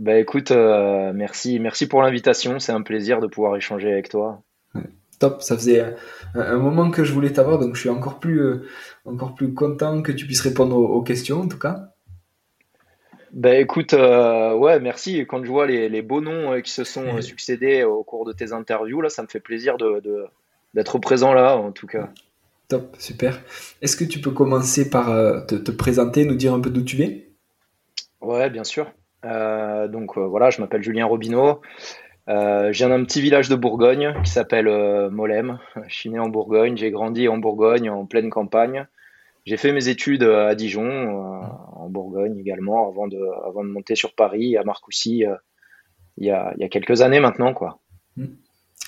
Bah écoute, euh, merci, merci pour l'invitation. C'est un plaisir de pouvoir échanger avec toi. top, ça faisait un, moment que je voulais t'avoir, donc je suis encore plus, euh, encore plus content que tu puisses répondre aux, questions en tout cas. Bah écoute, euh, ouais, merci. Quand je vois les, beaux noms qui se sont succédés au cours de tes interviews, là, ça me fait plaisir de, d'être présent là, en tout cas. Top, super. Est-ce que tu peux commencer par te, te présenter, nous dire un peu d'où tu viens? Ouais, bien sûr. Euh, donc euh, voilà, je m'appelle Julien Robineau. Euh, je viens d'un petit village de Bourgogne qui s'appelle Molem. Je suis né en Bourgogne, j'ai grandi en Bourgogne, en pleine campagne. J'ai fait mes études à Dijon, en Bourgogne également, avant de, avant de monter sur Paris, à Marcoussis, il, y a, il y a quelques années maintenant. Quoi.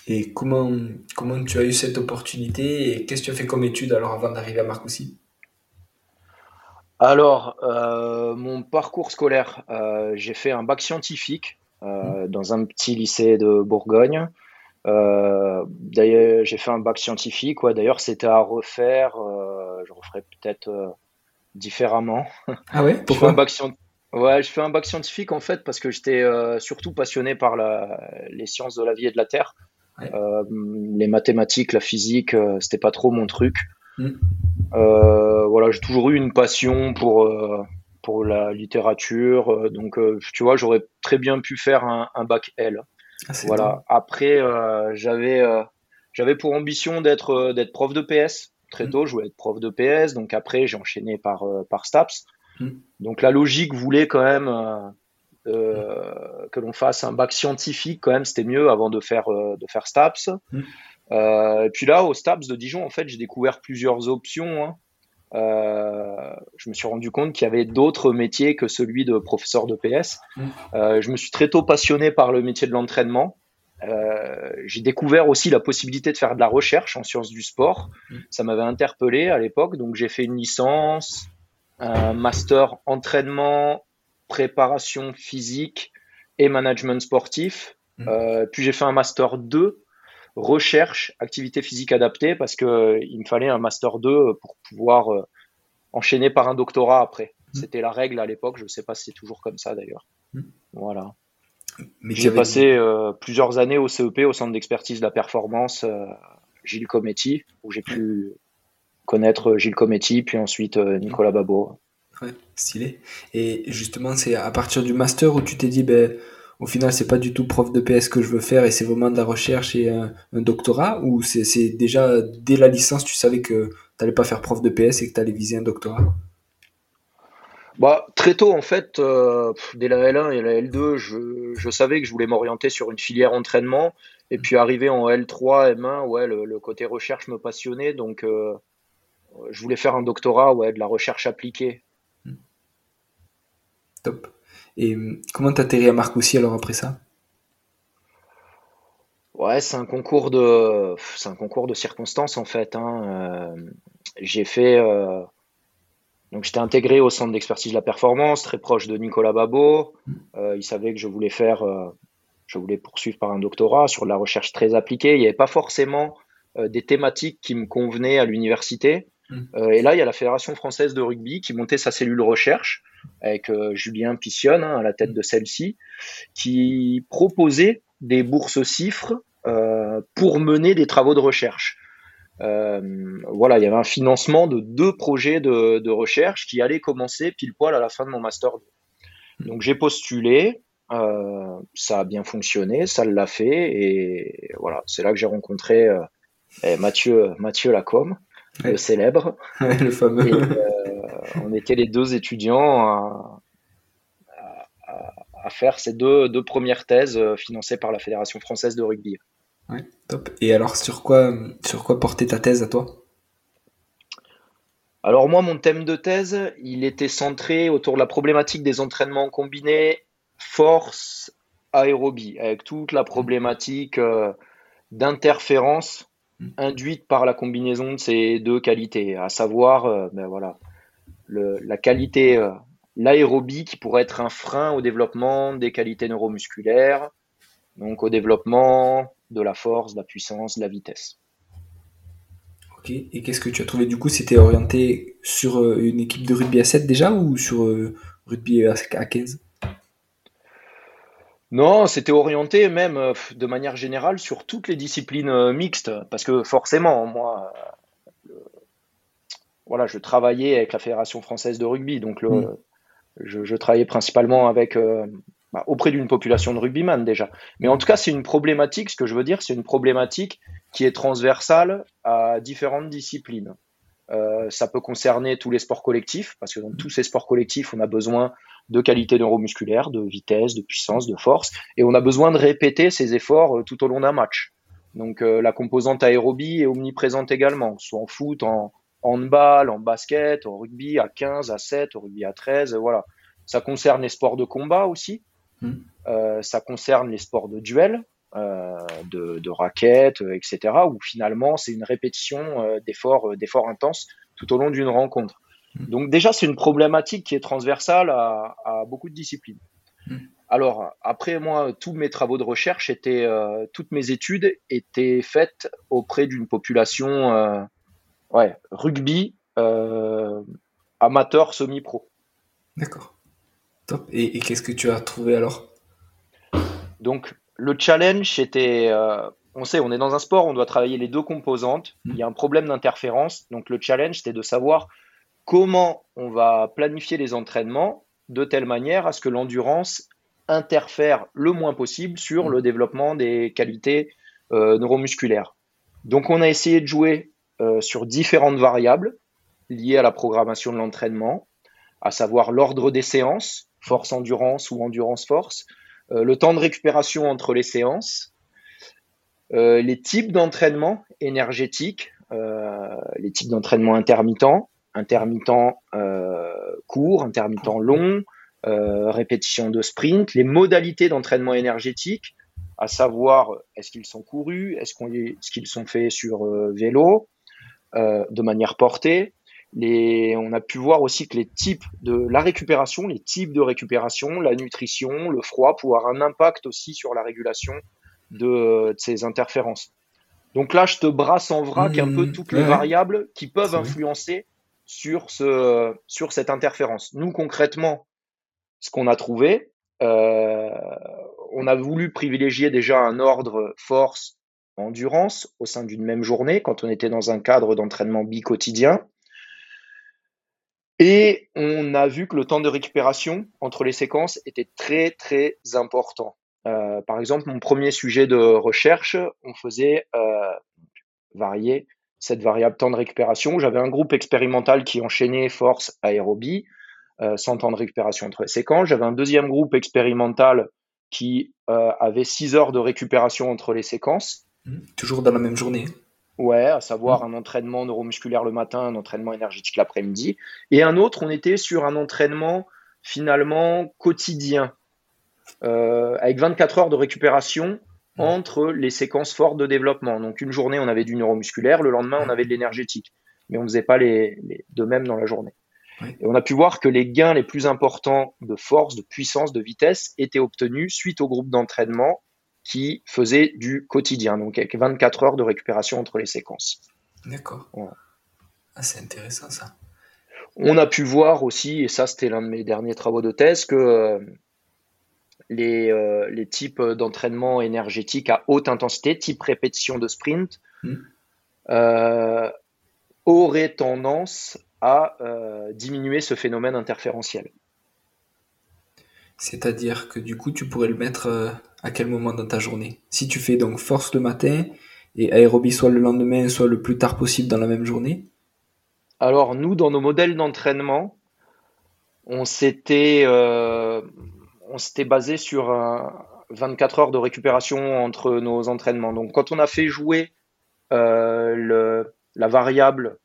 Et comment, comment tu as eu cette opportunité et qu'est-ce que tu as fait comme études alors avant d'arriver à Marcoussis? Alors, euh, mon parcours scolaire, euh, j'ai fait un bac scientifique euh, dans un petit lycée de Bourgogne. d'ailleurs, j'ai fait un bac scientifique. Ouais, d'ailleurs, c'était à refaire. je referais peut-être différemment. Ah ouais? Pourquoi je fais un bac Ouais, je fais un bac scientifique en fait parce que j'étais surtout passionné par la, les sciences de la vie et de la terre. les mathématiques, la physique, c'était pas trop mon truc. Euh, voilà, j'ai toujours eu une passion pour euh, pour la littérature, euh, donc tu vois, j'aurais très bien pu faire un, bac L. Ah, voilà. Après, j'avais j'avais pour ambition d'être d'être prof de PS très hmm. tôt. Je voulais être prof de PS, donc après j'ai enchaîné par par Staps. Hmm. Donc la logique voulait quand même que l'on fasse un bac scientifique quand même, c'était mieux avant de faire de faire Staps. Euh, et puis là, au STAPS de Dijon, en fait, j'ai découvert plusieurs options. Hein. Euh, je me suis rendu compte qu'il y avait d'autres métiers que celui de professeur de PS. Mmh. Euh, je me suis très tôt passionné par le métier de l'entraînement. j'ai découvert aussi la possibilité de faire de la recherche en sciences du sport. Mmh. Ça m'avait interpellé à l'époque, donc j'ai fait une licence, un master entraînement, préparation physique et management sportif. Mmh. puis j'ai fait un master 2 recherche activité physique adaptée parce que euh, il me fallait un master 2 pour pouvoir euh, enchaîner par un doctorat après. Mmh. C'était la règle à l'époque, je ne sais pas si c'est toujours comme ça d'ailleurs. Mmh. Voilà. J'ai passé euh, plusieurs années au CEP, au Centre d'expertise de la performance, Gilles Cometti, où j'ai pu connaître Gilles Cometti, puis ensuite Nicolas Babo. Ouais, stylé. Et justement, c'est à partir du master où tu t'es dit, ben, au final, c'est pas du tout prof de PS que je veux faire et c'est vraiment de la recherche et un, doctorat Ou c'est déjà dès la licence, tu savais que tu n'allais pas faire prof de PS et que tu allais viser un doctorat? Bah, très tôt, en fait, euh, dès la L1 et la L2, je, savais que je voulais m'orienter sur une filière entraînement. Et puis, arrivé en L3, M1, ouais, le, côté recherche me passionnait. Donc, euh, je voulais faire un doctorat, ouais, de la recherche appliquée. Top. Et hum, comment t'atterris à Marcoussis alors après ça? Ouais, c'est un concours de, c'est un concours de circonstances en fait. Hein. Euh, j'ai fait, euh, donc j'étais intégré au centre d'expertise de la performance, très proche de Nicolas Babot. Euh, il savait que je voulais faire, je voulais poursuivre par un doctorat sur de la recherche très appliquée. Il n'y avait pas forcément des thématiques qui me convenaient à l'université. Euh, et là, il y a la Fédération française de rugby qui montait sa cellule recherche avec euh, Julien Pissionne hein, à la tête de celle-ci, qui proposait des bourses cifres euh, pour mener des travaux de recherche. voilà, il y avait un financement de deux projets de, recherche qui allaient commencer pile poil à la fin de mon master Donc j'ai postulé, ça a bien fonctionné, ça l'a fait, et voilà, c'est là que j'ai rencontré eh, Mathieu, Mathieu Lacombe, le célèbre. le fameux. on était les deux étudiants à, à faire ces deux, deux, premières thèses financées par la Fédération française de rugby. Ouais, top. Et alors, sur quoi, sur quoi porter ta thèse à toi? Alors moi, mon thème de thèse, il était centré autour de la problématique des entraînements combinés force aérobie, avec toute la problématique euh, d'interférence. Induite par la combinaison de ces deux qualités, à savoir euh, ben voilà, la qualité, euh, l'aérobie qui pourrait être un frein au développement des qualités neuromusculaires, donc au développement de la force, de la puissance, de la vitesse. Ok, et qu'est-ce que tu as trouvé? Du coup C'était orienté sur euh, une équipe de rugby à 7 déjà ou sur rugby à 15 non, c'était orienté même euh, de manière générale sur toutes les disciplines mixtes, parce que forcément, moi, voilà, je travaillais avec la Fédération française de rugby, donc le, mm. je, travaillais principalement avec bah, auprès d'une population de rugbyman déjà. Mais en tout cas, c'est une problématique, ce que je veux dire, c'est une problématique qui est transversale à différentes disciplines. Euh, ça peut concerner tous les sports collectifs, parce que dans tous ces sports collectifs, on a besoin de qualité neuromusculaire, de vitesse, de puissance, de force, et on a besoin de répéter ces efforts euh, tout au long d'un match. Donc euh, la composante aérobie est omniprésente également, soit en foot, en handball, en basket, en rugby à 15, à 7, au rugby à 13, voilà. Ça concerne les sports de combat aussi, Hmm. Euh, ça concerne les sports de duel, euh, de, de raquettes, etc., où finalement c'est une répétition d'efforts, d'efforts intenses tout au long d'une rencontre. Hmm. Donc déjà, c'est une problématique qui est transversale à, beaucoup de disciplines. Hmm. Alors après moi, tous mes travaux de recherche étaient, toutes mes études étaient faites auprès d'une population, ouais, rugby amateur semi-pro. D'accord. Et, qu'est-ce que tu as trouvé alors? Donc, le challenge, c'était. Euh, on sait, on est dans un sport, on doit travailler les deux composantes. Hmm. Il y a un problème d'interférence. Donc, le challenge, c'était de savoir comment on va planifier les entraînements de telle manière à ce que l'endurance interfère le moins possible sur le hmm. développement des qualités euh, neuromusculaires. Donc, on a essayé de jouer euh, sur différentes variables liées à la programmation de l'entraînement, à savoir l'ordre des séances, force-endurance ou endurance-force, euh, le temps de récupération entre les séances, les types d'entraînement énergétiques, les types d'entraînement intermittents, intermittents courts, intermittents longs, répétition de sprint, les modalités d'entraînement énergétique, à savoir est-ce qu'ils sont courus, est-ce qu'ils sont faits sur vélo, de manière portée, on a pu voir aussi que les types de la récupération, les types de récupération, la nutrition, le froid, pouvoir avoir un impact aussi sur la régulation de, ces interférences. Donc là, je te brasse en vrac un peu mmh. toutes les variables qui peuvent influencer sur, ce, sur cette interférence. Nous, concrètement, ce qu'on a trouvé, euh, on a voulu privilégier déjà un ordre force endurance au sein d'une même journée quand on était dans un cadre d'entraînement bi-quotidien. Et on a vu que le temps de récupération entre les séquences était très très important. Euh, par exemple, mon premier sujet de recherche, on faisait euh, varier cette variable temps de récupération. J'avais un groupe expérimental qui enchaînait force aérobie, euh, sans temps de récupération entre les séquences. J'avais un deuxième groupe expérimental qui avait 6 heures de récupération entre les séquences. Mmh. Toujours dans la même journée. Ouais, à savoir mm. un entraînement neuromusculaire le matin, un entraînement énergétique l'après-midi. Et un autre, on était sur un entraînement finalement quotidien, euh, avec 24 heures de récupération. Entre les séquences fortes de développement. Donc une journée, on avait du neuromusculaire, le lendemain, on avait de l'énergétique. Mais on ne faisait pas les, les deux mêmes dans la journée. Et on a pu voir que les gains les plus importants de force, de puissance, de vitesse étaient obtenus suite au groupe d'entraînement qui faisait du quotidien, donc avec 24 heures de récupération entre les séquences. D'accord. Ah, c'est intéressant ça. On a pu voir aussi, et ça c'était l'un de mes derniers travaux de thèse, que euh, les, euh, les, types d'entraînement énergétique à haute intensité, type répétition de sprint, hmm. euh, auraient tendance à diminuer ce phénomène interférentiel. C'est-à-dire que du coup, tu pourrais le mettre euh, à quel moment dans ta journée? Si tu fais donc force le matin et aérobie soit le lendemain, soit le plus tard possible dans la même journée? Alors, nous, dans nos modèles d'entraînement, on s'était euh, on s'était basé sur 24 heures de récupération entre nos entraînements. Donc, quand on a fait jouer euh, le, la variable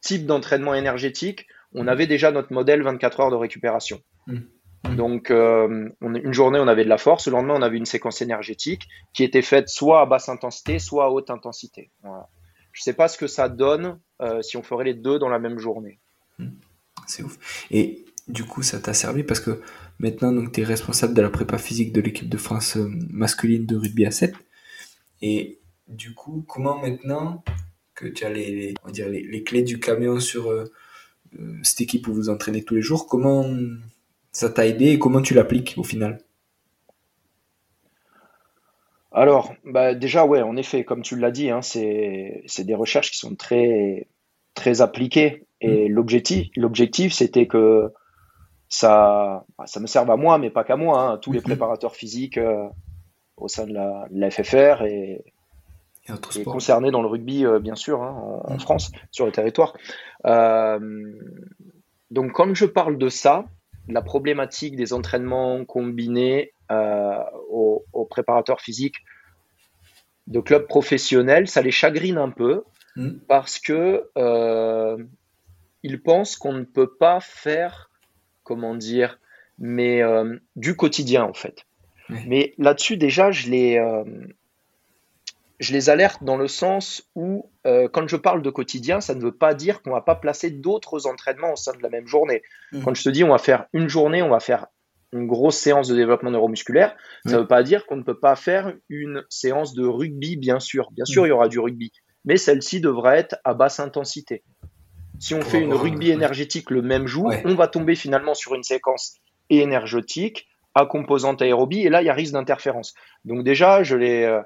type d'entraînement énergétique, on avait déjà notre modèle 24 heures de récupération. Mmh. Mmh. Donc, euh, une journée, on avait de la force. Le lendemain, on avait une séquence énergétique qui était faite soit à basse intensité, soit à haute intensité. Je ne sais pas ce que ça donne euh, si on ferait les deux dans la même journée. Mmh. C'est ouf. Et du coup, ça t'a servi parce que maintenant, tu es responsable de la prépa physique de l'équipe de France euh, masculine de rugby à 7. Et du coup, comment maintenant que tu as les, on dire les, clés du camion sur cette équipe où vous entraînez tous les jours, comment ça t'a aidé et comment tu l'appliques au final? Alors, bah déjà, ouais, en effet, comme tu l'as dit, hein, c'est des recherches qui sont très, très appliquées. Et mm. l'objectif, l'objectif, c'était que ça, bah, ça me serve à moi, mais pas qu'à moi, hein, tous les mm-hmm. préparateurs physiques euh, au sein de la, FFR et, concernés dans le rugby, euh, bien sûr, hein, en, mm. France, sur le territoire. Euh, donc, quand je parle de ça, la problématique des entraînements combinés euh, aux, préparateurs physiques de clubs professionnels, ça les chagrine un peu mm. parce que ils pensent qu'on ne peut pas faire, comment dire, mais euh, du quotidien en fait. Mais là-dessus déjà, je les, je les alerte dans le sens où, euh, quand je parle de quotidien, ça ne veut pas dire qu'on va pas placer d'autres entraînements au sein de la même journée. Mmh. Quand je te dis on va faire une journée, on va faire une grosse séance de développement neuromusculaire, ça ne veut pas dire qu'on ne peut pas faire une séance de rugby, bien sûr. Bien sûr, mmh. il y aura du rugby, mais celle-ci devra être à basse intensité. Si on fait une rugby énergétique le même jour, on va tomber finalement sur une séquence énergétique à composante aérobie, et là, il y a risque d'interférence. Donc déjà, je l'ai... Euh,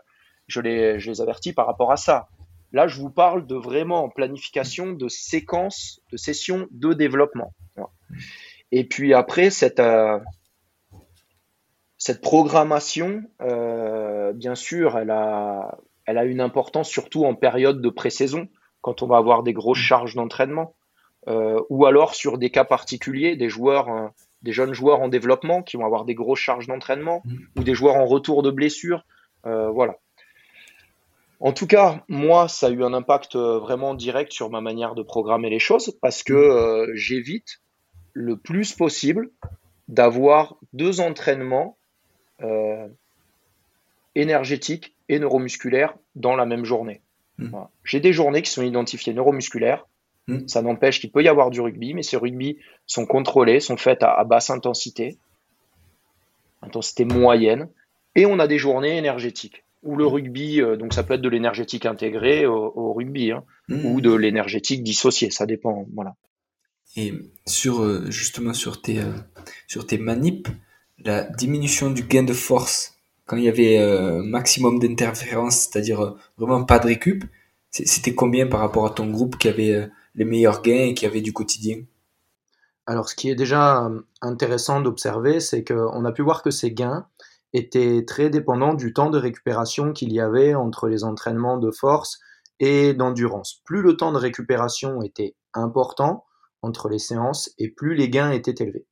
je les, avertis par rapport à ça. Là, je vous parle de vraiment planification de séquences, de sessions de développement. Et puis après, cette, euh, cette programmation, euh, bien sûr, elle a, elle a une importance surtout en période de pré-saison, quand on va avoir des grosses charges d'entraînement, euh, ou alors sur des cas particuliers, des joueurs, des jeunes joueurs en développement qui vont avoir des grosses charges d'entraînement, mmh. ou des joueurs en retour de blessure. voilà. En tout cas, moi, ça a eu un impact euh, vraiment direct sur ma manière de programmer les choses parce que mm. euh, j'évite le plus possible d'avoir deux entraînements euh, énergétiques et neuromusculaires dans la même journée. Mm. J'ai des journées qui sont identifiées neuromusculaires. Mm. Ça n'empêche qu'il peut y avoir du rugby, mais ces rugby sont contrôlés, sont faits à basse intensité, intensité moyenne, et on a des journées énergétiques ou le rugby, euh, donc ça peut être de l'énergétique intégrée au, rugby, hein, ou de l'énergétique dissociée, ça dépend, voilà. Et sur euh, justement sur tes euh, sur tes manips, la diminution du gain de force quand il y avait maximum d'interférence, c'est-à-dire vraiment pas de récup, c'était combien par rapport à ton groupe qui avait les meilleurs gains et qui avait du quotidien? Alors, ce qui est déjà intéressant d'observer, c'est qu'on a pu voir que ces gains, était très dépendant du temps de récupération qu'il y avait entre les entraînements de force et d'endurance. Plus le temps de récupération était important entre les séances et plus les gains étaient élevés.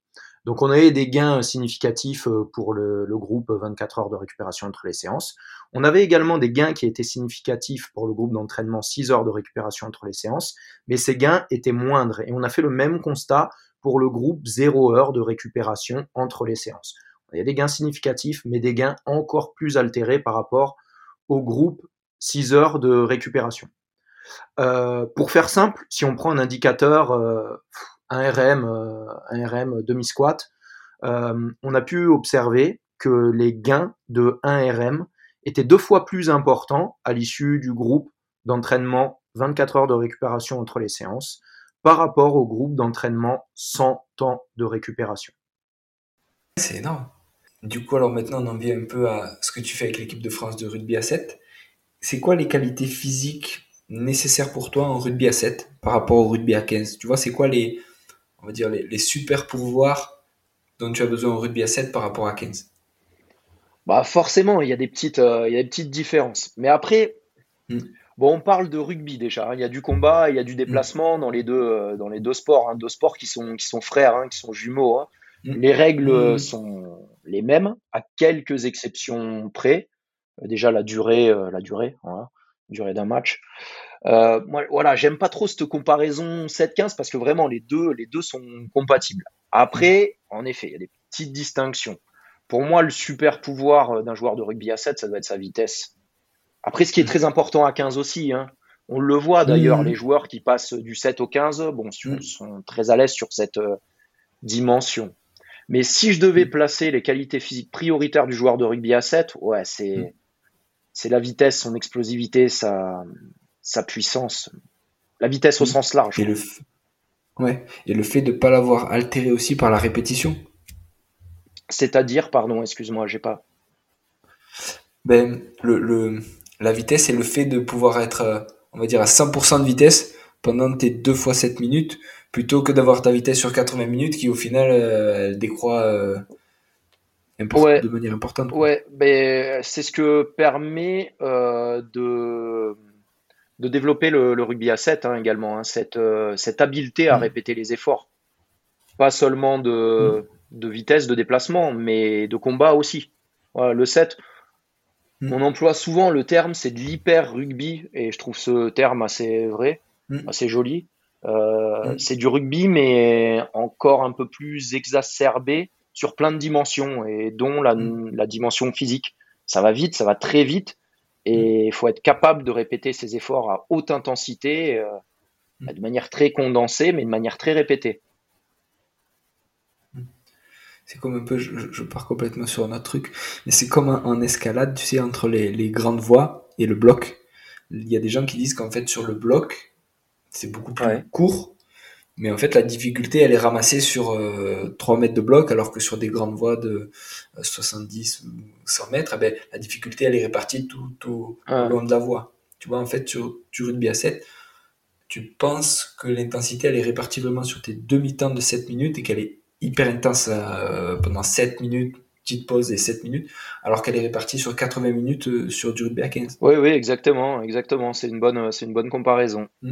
Donc on avait des gains significatifs euh, pour le, groupe 24 heures de récupération entre les séances. On avait également des gains qui étaient significatifs pour le groupe d'entraînement 6 heures de récupération entre les séances, mais ces gains étaient moindres. Et on a fait le même constat pour le groupe 0 heure de récupération entre les séances. Il y a des gains significatifs, mais des gains encore plus altérés par rapport au groupe 6 heures de récupération. Euh, pour faire simple, si on prend un indicateur, euh, un RM, euh, un RM demi-squat, on a pu observer que les gains de 1 RM étaient deux fois plus importants à l'issue du groupe d'entraînement 24 heures de récupération entre les séances par rapport au groupe d'entraînement 100 temps de récupération. C'est énorme. Du coup, alors maintenant, on en vient un peu à ce que tu fais avec l'équipe de France de rugby à 7. C'est quoi les qualités physiques nécessaires pour toi en rugby à 7 par rapport au rugby à 15 Tu vois, c'est quoi les, on va dire, les, super pouvoirs dont tu as besoin au rugby à 7 par rapport à 15 bah forcément, il y a des petites, euh, il y a des petites différences. Mais après, hmm. bon, on parle de rugby déjà. Hein. Il y a du combat, il y a du déplacement dans les deux, euh, dans les deux sports, hein. deux sports qui sont, qui sont frères, hein, qui sont jumeaux. Hmm. Les règles hmm. sont les mêmes, à quelques exceptions près. Euh, déjà la durée, la durée, durée d'un match. Moi, voilà, j'aime pas trop cette comparaison 7-15 parce que vraiment les deux, les deux sont compatibles. Après, en effet, il y a des petites distinctions. Pour moi, le super pouvoir euh, d'un joueur de rugby à 7, ça doit être sa vitesse. Après, ce qui est très important à 15 aussi, hein, on le voit d'ailleurs, mmh. les joueurs qui passent du 7 au 15 bon, mmh. sont, très à l'aise sur cette euh, dimension. Mais si je devais mmh. placer les qualités physiques prioritaires du joueur de rugby à 7, ouais, c'est c'est la vitesse, son explosivité, sa, sa puissance. La vitesse au sens large. Et le, ouais. Et le fait de ne pas l'avoir altéré aussi par la répétition. C'est-à-dire, pardon, excuse-moi, j'ai pas. Ben, le, la vitesse et le fait de pouvoir être, euh, on va dire, à 100% de vitesse pendant tes 2 fois 7 minutes, plutôt que d'avoir ta vitesse sur 80 minutes qui, au final, euh, elle décroît euh, de manière importante. Ouais, ben, c'est ce que permet de, de développer le, rugby à 7 hein, également, hein, cette, cette habileté à mm. répéter les efforts. Pas seulement de. Mm de vitesse de déplacement, mais de combat aussi. le 7, hmm. on emploie souvent le terme, c'est de l'hyper rugby, et je trouve ce terme assez vrai, assez joli. Euh. C'est du rugby, mais encore un peu plus exacerbé sur plein de dimensions, et dont la, dimension physique. Ça va vite, ça va très vite, et il faut être capable de répéter ces efforts à haute intensité, euh, de manière très condensée, mais de manière très répétée. C'est comme un peu, je, pars complètement sur un autre truc, mais c'est comme en escalade, tu sais, entre les, grandes voies et le bloc. Il y a des gens qui disent qu'en fait, sur le bloc, c'est beaucoup plus court, mais en fait, la difficulté, elle est ramassée sur 3 euh, mètres de bloc, alors que sur des grandes voies de 70 euh, ou 100 mètres, eh ben, la difficulté, elle est répartie tout, au long de la voie. Tu vois, en fait, sur du rugby à 7, tu penses que l'intensité, elle est répartie vraiment sur tes demi-temps de 7 minutes et qu'elle est hyper intense euh, pendant 7 minutes, petite pause et 7 minutes, alors qu'elle est répartie sur 80 minutes euh, sur du rugby à 15. Oui, oui, exactement, exactement. C'est une bonne, c'est une bonne comparaison. Mm.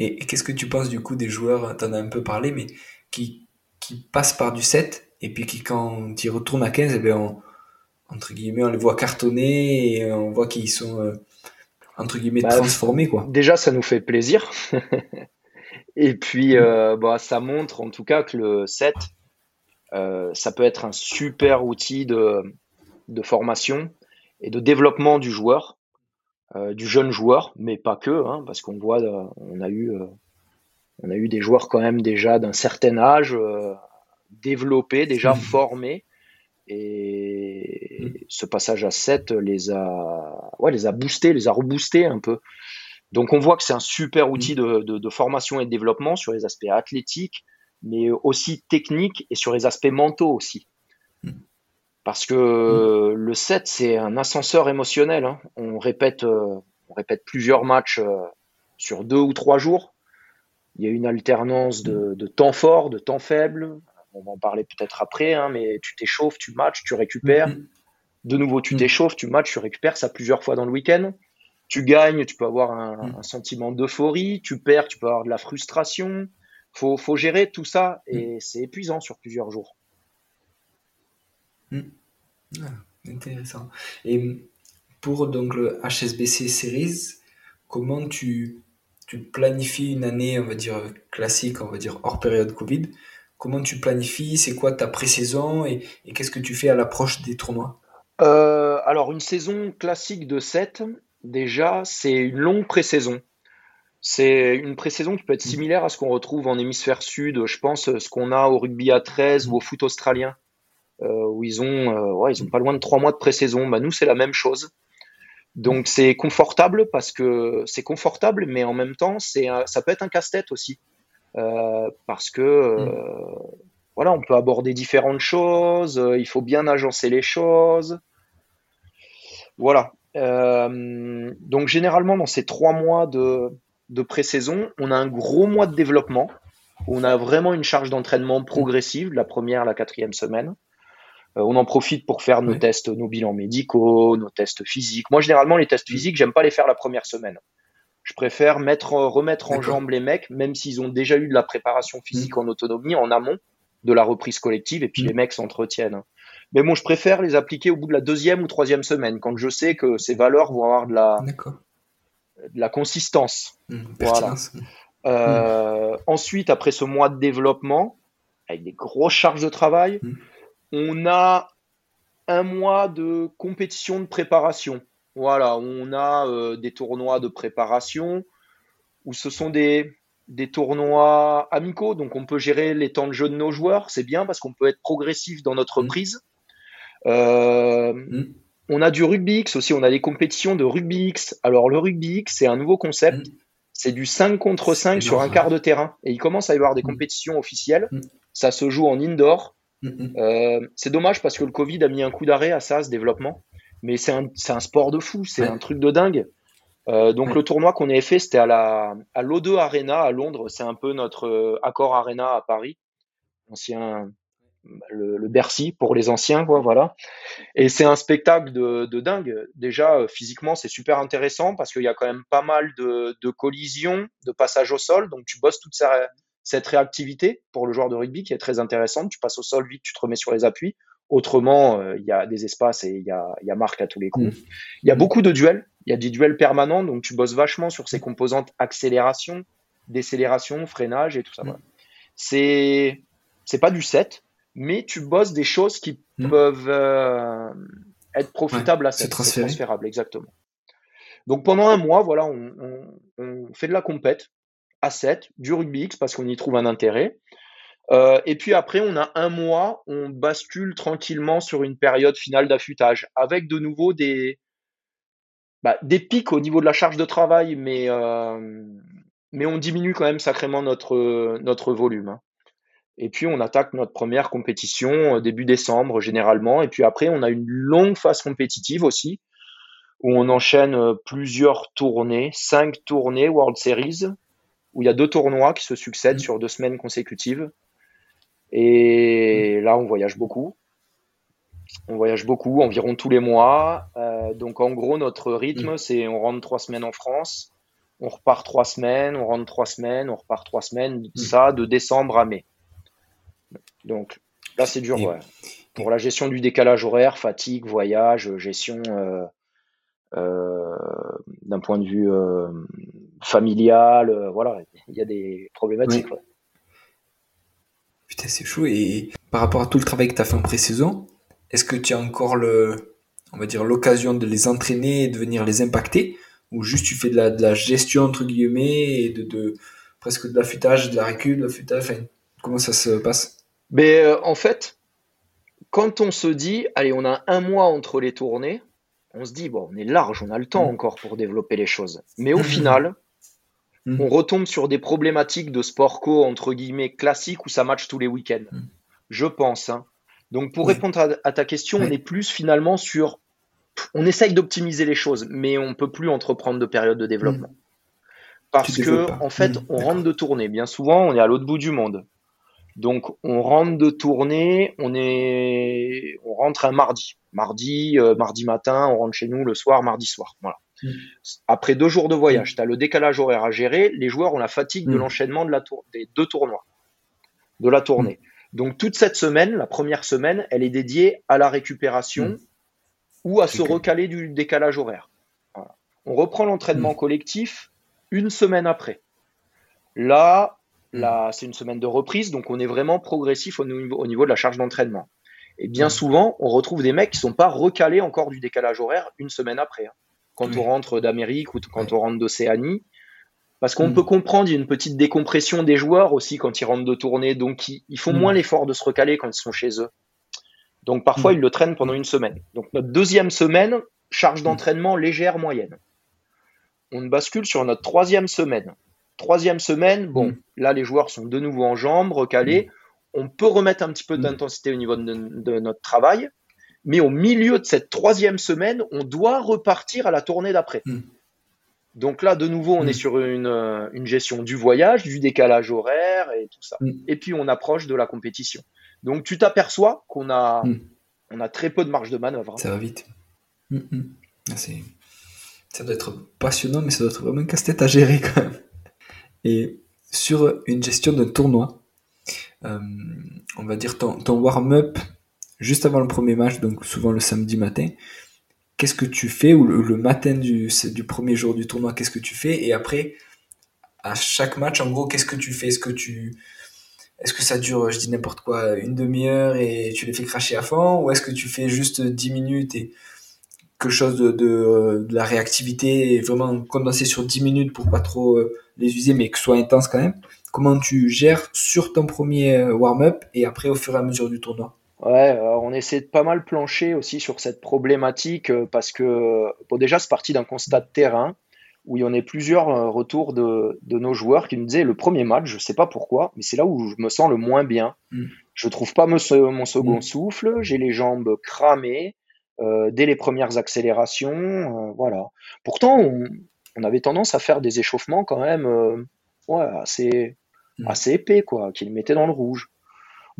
Et, qu'est-ce que tu penses du coup des joueurs, tu en as un peu parlé, mais qui, qui passent par du 7 et puis qui quand ils retournent à 15, eh bien on, entre guillemets, on les voit cartonner et on voit qu'ils sont euh, entre guillemets bah, transformés quoi. Déjà, ça nous fait plaisir. Et puis, euh, bah, ça montre en tout cas que le 7, euh, ça peut être un super outil de, de formation et de développement du joueur, du jeune joueur, mais pas que, hein, parce qu'on voit, on a eu, on a eu des joueurs quand même déjà d'un certain âge, développés, déjà mmh. formés, et mmh. ce passage à 7 les a, ouais, les a boostés, les a reboostés un peu. Donc on voit que c'est un super outil mm. de, formation et de développement sur les aspects athlétiques, mais aussi techniques et sur les aspects mentaux aussi. Mm. Parce que mm. le 7, c'est un ascenseur émotionnel. Hein. On, répète, euh, on répète plusieurs matchs euh, sur deux ou trois jours. Il y a une alternance de, temps fort, de temps faible. On va en parler peut-être après, hein, mais tu t'échauffes, tu matches, tu récupères. De nouveau, tu t'échauffes, tu matches, tu récupères ça plusieurs fois dans le week-end tu gagnes, tu peux avoir un, mm. sentiment d'euphorie, tu perds, tu peux avoir de la frustration. Faut, faut gérer tout ça et mm. c'est épuisant sur plusieurs jours. Mm. Ah, intéressant. Et pour donc le HSBC Series, comment tu, tu planifies une année, on va dire classique, on va dire hors période Covid? Comment tu planifies? C'est quoi ta pré-saison? Et, qu'est-ce que tu fais à l'approche des tournois? Euh, Alors, une saison classique de 7, déjà, c'est une longue pré-saison. C'est une pré-saison qui peut être similaire à ce qu'on retrouve en hémisphère sud, je pense, ce qu'on a au rugby à 13 ou au foot australien, où ils ont, euh, ouais, ils ont pas loin de trois mois de pré-saison. Bah, nous, c'est la même chose. Donc c'est confortable parce que c'est confortable, mais en même temps, c'est ça peut être un casse-tête aussi. Euh, parce que voilà, on peut aborder différentes choses, il faut bien agencer les choses. Voilà. Euh, donc généralement dans ces trois mois de, de pré-saison, on a un gros mois de développement On a vraiment une charge d'entraînement progressive, la première, la quatrième semaine. Euh, on en profite pour faire nos tests, nos bilans médicaux, nos tests physiques. Moi, généralement, les tests mm. physiques, j'aime pas les faire la première semaine. Je préfère mettre, remettre en jambe les mecs, même s'ils ont déjà eu de la préparation physique mm. en autonomie, en amont de la reprise collective, et puis mm. les mecs s'entretiennent. Mais bon, je préfère les appliquer au bout de la deuxième ou troisième semaine, quand je sais que ces valeurs vont avoir de la, de la consistance. voilà. Euh, ensuite, après ce mois de développement, avec des grosses charges de travail, on a un mois de compétition de préparation. Voilà, on a euh, des tournois de préparation où ce sont des, des tournois amicaux, donc on peut gérer les temps de jeu de nos joueurs. C'est bien parce qu'on peut être progressif dans notre mmh. prise. Euh, mmh. On a du rugby X aussi, on a des compétitions de rugby X. Alors le rugby X, c'est un nouveau concept. Mmh. C'est du 5 contre 5 sur un quart de terrain. Et il commence à y avoir des compétitions officielles. Ça se joue en indoor. Euh, c'est dommage parce que le Covid a mis un coup d'arrêt à ça, ce développement. Mais c'est un, un, sport de fou, c'est un truc de dingue. Euh, donc le tournoi qu'on avait fait, c'était à la à l'O2 Arena à Londres. C'est un peu notre euh, Accor Arena à Paris, ancien le, Bercy pour les anciens, quoi, voilà. Et c'est un spectacle de, de, dingue. Déjà euh, physiquement, c'est super intéressant parce qu'il y a quand même pas mal de, de collisions, de passages au sol. Donc tu bosses toute cette réactivité pour le joueur de rugby qui est très intéressante. Tu passes au sol vite, tu te remets sur les appuis. Autrement, euh, il y a des espaces et il y a, y a marque à tous les coups. Mm. Il y a beaucoup de duels. Il y a des duels permanents, donc tu bosses vachement sur ces composantes accélération, décélération, freinage et tout ça. Mm. C'est c'est pas du set, mais tu bosses des choses qui mm. peuvent euh, être profitables à set. C'est transférable, exactement. Donc pendant un mois, voilà, on, on, on fait de la compète à 7, du rugby X parce qu'on y trouve un intérêt. Euh, et puis après, on a un mois, on bascule tranquillement sur une période finale d'affûtage, avec de nouveau des, bah, des pics au niveau de la charge de travail, mais, euh, mais on diminue quand même sacrément notre, notre volume. Hein. Et puis on attaque notre première compétition euh, début décembre généralement. Et puis après, on a une longue phase compétitive aussi, où on enchaîne plusieurs tournées, cinq tournées World Series, où il y a deux tournois qui se succèdent mmh. sur deux semaines consécutives. Et là, on voyage beaucoup. On voyage beaucoup, environ tous les mois. Euh, donc, en gros, notre rythme, mm. c'est on rentre trois semaines en France, on repart trois semaines, on rentre trois semaines, on repart trois semaines. Mm. Ça, de décembre à mai. Donc, là, c'est dur. Ouais. Pour la gestion du décalage horaire, fatigue, voyage, gestion euh, euh, d'un point de vue familial, voilà, il y a des problématiques. Putain, c'est chaud. Et par rapport à tout le travail que tu as fait en pré-saison, est-ce que tu as encore le, on va dire, l'occasion de les entraîner et de venir les impacter? Ou juste tu fais de la, de la gestion, entre guillemets, et de, de presque de l'affûtage, de la récup, de l'affûtage Comment ça se passe? Mais ben, euh, En fait, quand on se dit, allez, on a un mois entre les tournées, on se dit, bon, on est large, on a le temps mmh. encore pour développer les choses. Mais au final, Mm. On retombe sur des problématiques de sport co, entre guillemets, classiques où ça match tous les week-ends. Mm. Je pense. Hein. Donc, pour répondre à, ta question, on est plus finalement sur. On essaye d'optimiser les choses, mais on peut plus entreprendre de période de développement. Mm. Parce que, en fait, on rentre de tournée. Bien souvent, on est à l'autre bout du monde. Donc, on rentre de tournée, on est, on rentre un mardi, mardi, euh, mardi matin, on rentre chez nous le soir, mardi soir. Voilà. Mm. Après deux jours de voyage, mm. tu as le décalage horaire à gérer, les joueurs ont la fatigue de mm. l'enchaînement de la tour des deux tournois, de la tournée. Donc toute cette semaine, la première semaine, elle est dédiée à la récupération ou à se recaler du décalage horaire. On reprend l'entraînement collectif une semaine après. Là, là c'est une semaine de reprise, donc on est vraiment progressif au niveau, au niveau de la charge d'entraînement. Et bien souvent, on retrouve des mecs qui sont pas recalés encore du décalage horaire une semaine après. Hein quand on rentre d'Amérique ou quand on rentre d'Océanie. Parce qu'on mm. peut comprendre, il y a une petite décompression des joueurs aussi quand ils rentrent de tournée. Donc, ils, font mm. moins l'effort de se recaler quand ils sont chez eux. Donc, parfois, mm. ils le traînent pendant une semaine. Donc, notre deuxième semaine, charge d'entraînement légère, moyenne. On bascule sur notre troisième semaine. Troisième semaine, bon, là, les joueurs sont de nouveau en jambes, recalés. On peut remettre un petit peu d'intensité au niveau de notre travail mais au milieu de cette troisième semaine, on doit repartir à la tournée d'après. Hmm. Donc là, de nouveau, on est mm. sur une, une, gestion du voyage, du décalage horaire et tout ça. Mm. Et puis, on approche de la compétition. Donc, tu t'aperçois qu'on a, on a très peu de marge de manœuvre. Hein. Ça va vite. Ah, ça doit être passionnant, mais ça doit être vraiment un casse-tête à gérer quand même. Et sur une gestion d'un tournoi, euh, on va dire ton, ton warm-up juste avant le premier match, donc souvent le samedi matin, qu'est-ce que tu fais, ou le, matin du, du premier jour du tournoi, qu'est-ce que tu fais, et après, à chaque match, en gros, qu'est-ce que tu fais? Est-ce que tu... Est-ce que ça dure, je dis n'importe quoi, une demi-heure et tu les fais cracher à fond Ou est-ce que tu fais juste 10 minutes et quelque chose de, de, de la réactivité vraiment condensé sur 10 minutes pour pas trop euh, les user, mais que ce soit intense quand même? Comment tu gères sur ton premier euh, warm-up et après au fur et à mesure du tournoi? Ouais, on essaie de pas mal plancher aussi sur cette problématique euh, parce que, bon, déjà, c'est parti d'un constat de terrain où il y en a plusieurs euh, retours de, de, nos joueurs qui nous disaient le premier match, je sais pas pourquoi, mais c'est là où je me sens le moins bien. Mm. Je trouve pas mon, mon second mm. souffle, j'ai les jambes cramées euh, dès les premières accélérations, euh, voilà. Pourtant, on, on, avait tendance à faire des échauffements quand même ouais, assez, mm. assez épais, quoi, qui les mettaient dans le rouge.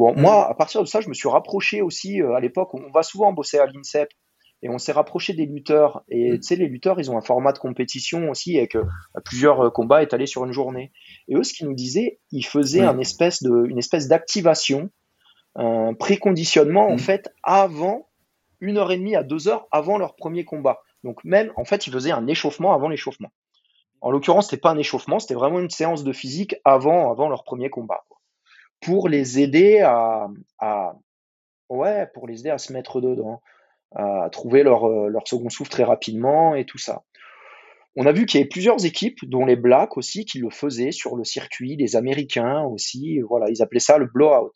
Bon, mm. moi, à partir de ça, je me suis rapproché aussi, euh, à l'époque, on va souvent bosser à l'INSEP, et on s'est rapproché des lutteurs. Et mm. tu sais, les lutteurs, ils ont un format de compétition aussi, avec euh, plusieurs euh, combats étalés sur une journée. Et eux, ce qu'ils nous disaient, ils faisaient un espèce de, une espèce d'activation, un préconditionnement, en mm. fait, avant, une heure et demie à deux heures avant leur premier combat. Donc même, en fait, ils faisaient un échauffement avant l'échauffement. En l'occurrence, c'était pas un échauffement, c'était vraiment une séance de physique avant, avant leur premier combat pour les aider à, à, ouais, pour les aider à se mettre dedans, à trouver leur, euh, leur second souffle très rapidement et tout ça. On a vu qu'il y avait plusieurs équipes, dont les Blacks aussi, qui le faisaient sur le circuit, les Américains aussi, voilà, ils appelaient ça le blowout.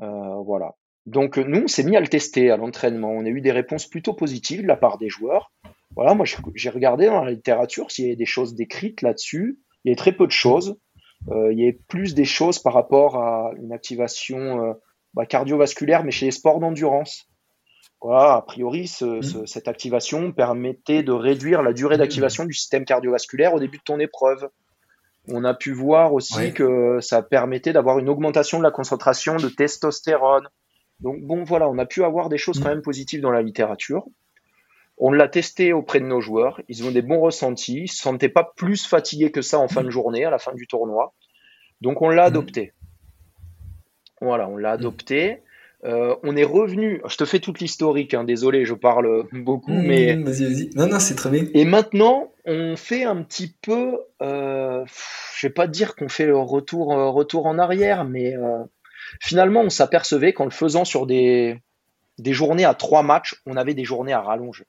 Euh, voilà. Donc nous, on s'est mis à le tester à l'entraînement. On a eu des réponses plutôt positives de la part des joueurs. Voilà, moi j'ai regardé dans la littérature s'il y avait des choses décrites là-dessus. Il y a très peu de choses. Euh, il y a plus des choses par rapport à une activation euh, bah, cardiovasculaire, mais chez les sports d'endurance. Voilà, a priori, mmh. cette activation permettait de réduire la durée mmh. d'activation du système cardiovasculaire au début de ton épreuve. On a pu voir aussi que ça permettait d'avoir une augmentation de la concentration de testostérone. Donc bon, voilà, on a pu avoir des choses mmh. quand même positives dans la littérature. On l'a testé auprès de nos joueurs. Ils ont des bons ressentis. Ils se sentaient pas plus fatigués que ça en fin de journée, à la fin du tournoi. Donc on l'a mhm. adopté. Voilà, on l'a mhm. adopté. Euh, on est revenu. Je te fais toute l'historique. Hein, désolé, je parle beaucoup, mais vas-y, vas-y. Non, non, c'est très bien. Et maintenant, on fait un petit peu. Euh, je vais pas dire qu'on fait le retour, euh, retour en arrière, mais euh, finalement, on s'apercevait qu'en le faisant sur des des journées à trois matchs, on avait des journées à rallonge.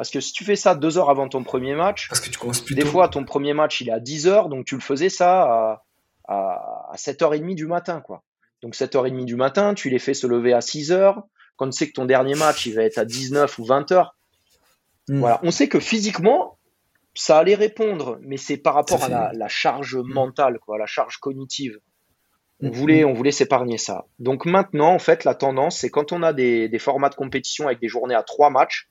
Parce que si tu fais ça deux heures avant ton premier match, Parce que tu commences plus des fois ton premier match il est à 10 heures, donc tu le faisais ça à, à, 7h30 du matin. quoi. Donc 7h30 du matin, tu les fais se lever à 6 heures. Quand tu sais que ton dernier match il va être à 19 ou 20 heures, hmm. voilà. On sait que physiquement, ça allait répondre, mais c'est par rapport à la, charge hmm. mentale, quoi, la charge cognitive. On hmm. voulait, on voulait s'épargner ça. Donc maintenant, en fait, la tendance, c'est quand on a des, des formats de compétition avec des journées à trois matchs,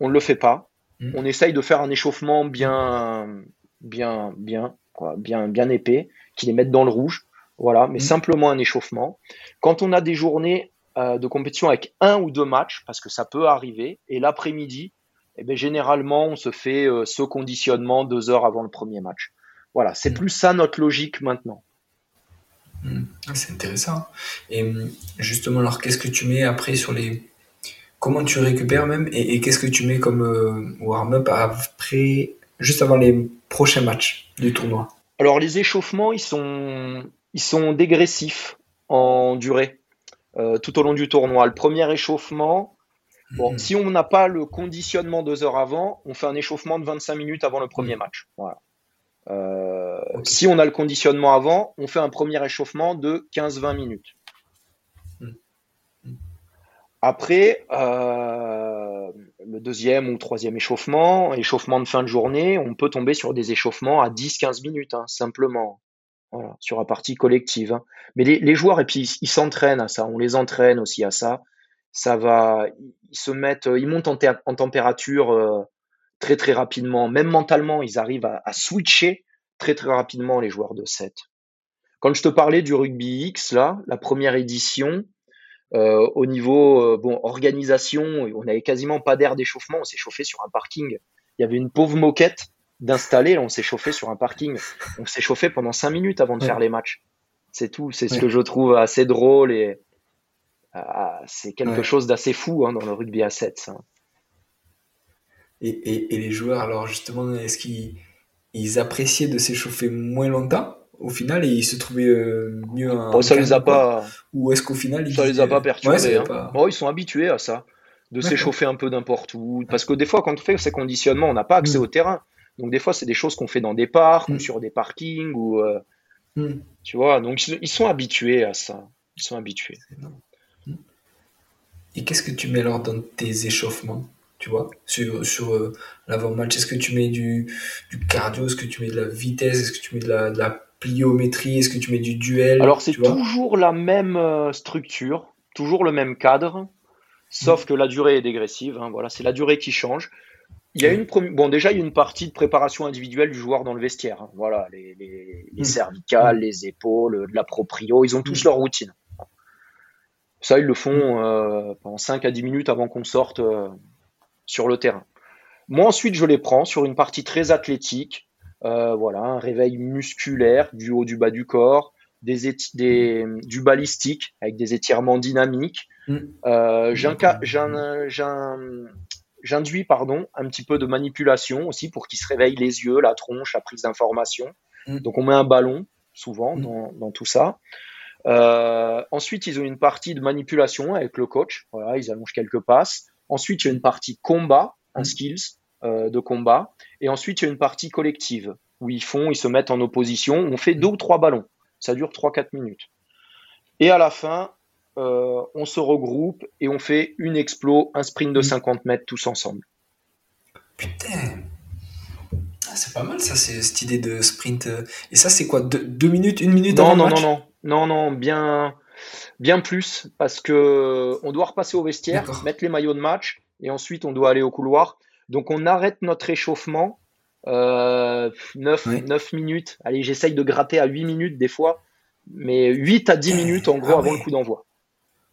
on ne le fait pas. Hmm. On essaye de faire un échauffement bien, bien, bien, quoi, bien, bien épais, qui les mette dans le rouge. Voilà, mais hmm. simplement un échauffement. Quand on a des journées euh, de compétition avec un ou deux matchs, parce que ça peut arriver, et l'après-midi, eh bien, généralement, on se fait euh, ce conditionnement deux heures avant le premier match. Voilà, c'est hmm. plus ça notre logique maintenant. Ah, c'est intéressant. Et justement, alors, qu'est-ce que tu mets après sur les, comment tu récupères même et, qu'est-ce que tu mets comme euh, warm-up après, juste avant les prochains matchs du tournoi? Alors les échauffements, ils sont, ils sont dégressifs en durée euh, tout au long du tournoi. Le premier échauffement, bon, mhm. si on n'a pas le conditionnement deux heures avant, on fait un échauffement de 25 minutes avant le premier mhm. match. Voilà. Euh, si on a le conditionnement avant, on fait un premier échauffement de 15-20 minutes. Après, euh, le deuxième ou troisième échauffement, échauffement de fin de journée, on peut tomber sur des échauffements à 10-15 minutes, hein, simplement. Voilà, sur la partie collective. Hein. Mais les, joueurs, et puis ils s'entraînent à ça, on les entraîne aussi à ça. Ça va, ils se mettent, ils montent en, température euh, très très rapidement, même mentalement, ils arrivent à, switcher très très rapidement les joueurs de 7. Quand je te parlais du rugby X, là, la première édition, euh, au niveau euh, bon organisation, on n'avait quasiment pas d'air d'échauffement, on s'est chauffé sur un parking. Il y avait une pauvre moquette d'installer, on s'est chauffé sur un parking. On s'est chauffé pendant cinq minutes avant de faire les matchs. C'est tout, c'est ce que je trouve assez drôle et ah, c'est quelque chose d'assez fou hein, dans le rugby à 7. Et, les joueurs, alors justement, est-ce qu'ils appréciaient de s'échauffer moins longtemps? Au final et ils se trouvaient euh, mieux en ça les a pas ou est-ce qu'au final ça les a pas perturbés hein. ils sont habitués à ça de s'échauffer un peu n'importe où. Parce que des fois quand on fait ces conditionnements on n'a pas accès mm. au terrain. Donc des fois c'est des choses qu'on fait dans des parcs ou mm. sur des parkings ou euh, mm. tu vois. Donc ils sont habitués à ça. Ils sont habitués. Et qu'est-ce que tu mets alors dans tes échauffements tu vois, sur, sur euh, l'avant-match Est-ce que tu mets du, du cardio? Est-ce que tu mets de la vitesse? Est-ce que tu mets de la, de la pliométrie Est-ce que tu mets du duel Alors, c'est toujours la même euh, structure, toujours le même cadre, sauf mm. que la durée est dégressive. Hein, voilà, c'est la durée qui change. Il y a une bon déjà il y a une partie de préparation individuelle du joueur dans le vestiaire. Hein. voilà les, les, les mm. cervicales, mm. les épaules, la proprio, ils ont tous leur routine. Ça ils le font euh, pendant 5 à 10 minutes avant qu'on sorte sur le terrain. Moi, ensuite, je les prends sur une partie très athlétique. Euh, voilà, un réveil musculaire du haut, du bas du corps, des, des du balistique avec des étirements dynamiques. Mm. Euh, J'induis pardon un petit peu de manipulation aussi pour qu'ils se réveillent les yeux, la tronche, la prise d'information. Mm. Donc on met un ballon souvent mm. dans, dans, tout ça. Euh, ensuite, ils ont une partie de manipulation avec le coach. Voilà, ils allongent quelques passes. Ensuite, il y a une partie combat, un skills de combat. Et ensuite, il y a une partie collective où ils font, ils se mettent en opposition. On fait deux ou trois ballons. Ça dure 3-4 minutes. Et à la fin, euh, on se regroupe et on fait une explo, un sprint de 50 mm. mètres tous ensemble. Putain, ah, c'est pas mal ça, cette idée de sprint. Et ça, c'est quoi deux, minutes, une minute non, avant non, le match non, non, non, non, bien, bien plus parce que on doit repasser au vestiaire, mettre les maillots de match et ensuite on doit aller au couloir. Donc on arrête notre échauffement euh, 9, 9 minutes. Allez, j'essaye de gratter à 8 minutes des fois, mais 8 à 10 minutes en gros ah avant le coup d'envoi.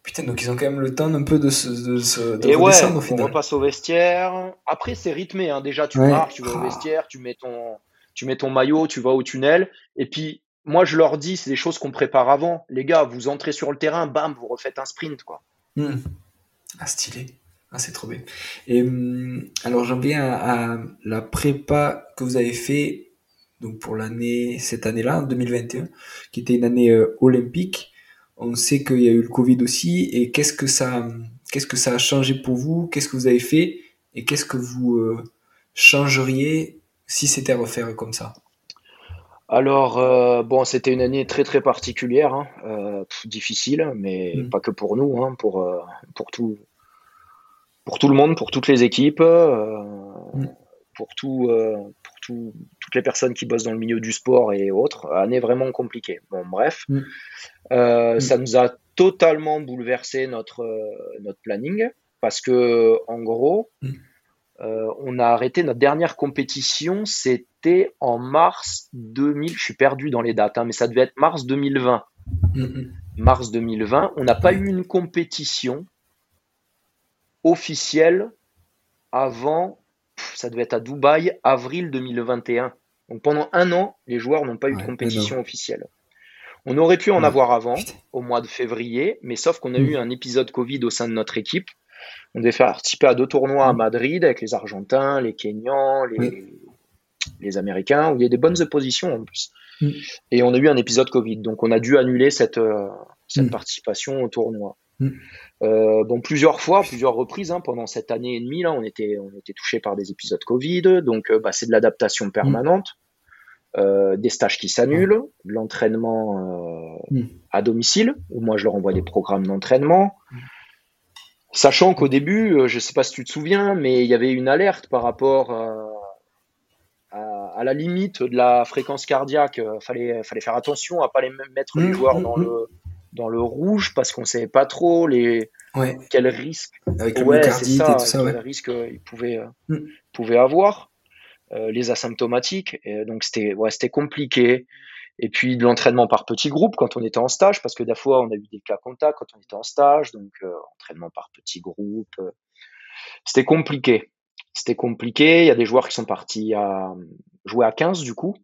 Putain, donc ils ont quand même le temps un peu de se, de Et ouais, au final. on repasse au vestiaire. Après, c'est rythmé. Hein. Déjà, tu marches, tu vas au ah. vestiaire, tu mets, ton, tu mets ton maillot, tu vas au tunnel. Et puis, moi, je leur dis, c'est des choses qu'on prépare avant. Les gars, vous entrez sur le terrain, bam, vous refaites un sprint, quoi. Hmm. Ah, stylé. Ah, c'est trop bien. Et hum, alors, j'en viens à, la prépa que vous avez fait donc pour l'année, cette année-là, en 2021, qui était une année euh, olympique. On sait qu'il y a eu le Covid aussi. Et qu'est-ce que ça, qu'est-ce que ça a changé pour vous? Qu'est-ce que vous avez fait? Et qu'est-ce que vous euh, changeriez si c'était à refaire comme ça? Alors, euh, bon, c'était une année très très particulière, hein, euh, difficile, mais mm. pas que pour nous, hein, pour, euh, pour, tout, pour tout le monde, pour toutes les équipes, mm. pour, tout, pour tout, toutes les personnes qui bossent dans le milieu du sport et autres. Année vraiment compliquée. Bon, bref, mm. ça nous a totalement bouleversé notre, notre planning parce que, en gros, euh, on a arrêté notre dernière compétition, c'était en mars 2000. Je suis perdu dans les dates, hein, mais ça devait être mars 2020. Mm-hmm. Mars 2020, on n'a pas eu une compétition officielle avant, ça devait être à Dubaï, avril 2021. Donc pendant un an, les joueurs n'ont pas eu de compétition officielle. On aurait pu en avoir avant, au mois de février, mais sauf qu'on a mm. eu un épisode Covid au sein de notre équipe on devait faire participer à deux tournois à mm. Madrid avec les Argentins, les Kenyans, les, Américains, où il y a des bonnes oppositions en plus. Mm. Et on a eu un épisode Covid, donc on a dû annuler cette, euh, cette participation au tournoi. Euh, bon, plusieurs fois, plusieurs reprises, hein, pendant cette année et demie, là, on était, on était touché par des épisodes Covid, donc euh, bah, c'est de l'adaptation permanente. des stages qui s'annulent, de l'entraînement à domicile, où moi je leur envoie des programmes d'entraînement, Sachant qu'au début, euh, je ne sais pas si tu te souviens, mais il y avait une alerte par rapport à, la limite de la fréquence cardiaque. Il euh, fallait, fallait faire attention à pas les mettre les mmh, joueurs dans, le, dans le rouge parce qu'on ne savait pas trop les, quels risques Avec le ouais, ça, quel risque ils pouvaient, pouvaient avoir. les asymptomatiques. Et donc c'était ouais, c'était compliqué. Et puis de l'entraînement par petits groupes quand on était en stage, parce que fois on a eu des cas contacts quand on était en stage, donc entraînement par petits groupes. c'était compliqué. C'était compliqué. Il y a des joueurs qui sont partis à jouer à 15 du coup.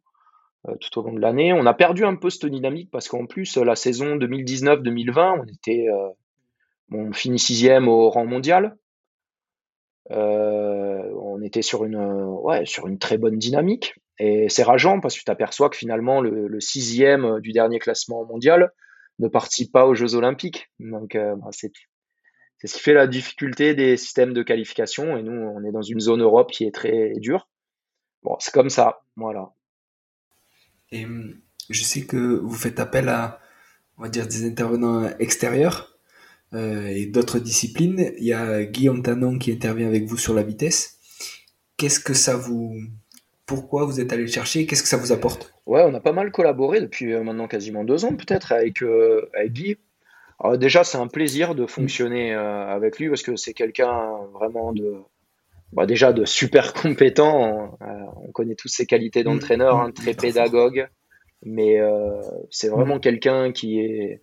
Euh, tout au long de l'année. On a perdu un peu cette dynamique parce qu'en plus, la saison 2019-2020, on était, euh, on finit sixième au rang mondial. Euh, on était sur une, ouais, sur une très bonne dynamique. Et c'est rageant parce que tu t'aperçois que finalement, le, sixième du dernier classement mondial ne participe pas aux Jeux Olympiques. Donc, bah, c'est c'est ce qui fait la difficulté des systèmes de qualification. Et nous, on est dans une zone Europe qui est très dure. Bon, c'est comme ça. Voilà. Et hum, je sais que vous faites appel à, on va dire, des intervenants extérieurs euh, et d'autres disciplines. Il y a Guillaume Tanon qui intervient avec vous sur la vitesse. Qu'est-ce que ça vous... Pourquoi vous êtes allé le chercher Qu'est-ce que ça vous apporte? Ouais, on a pas mal collaboré depuis euh, maintenant quasiment deux ans peut-être avec, euh, avec Guy. Déjà, c'est un plaisir de fonctionner avec lui parce que c'est quelqu'un vraiment de, bah, déjà de super compétent. On, euh, on connaît tous ses qualités d'entraîneur, mm. hein, très pédagogue, mais euh, c'est vraiment mm. quelqu'un qui est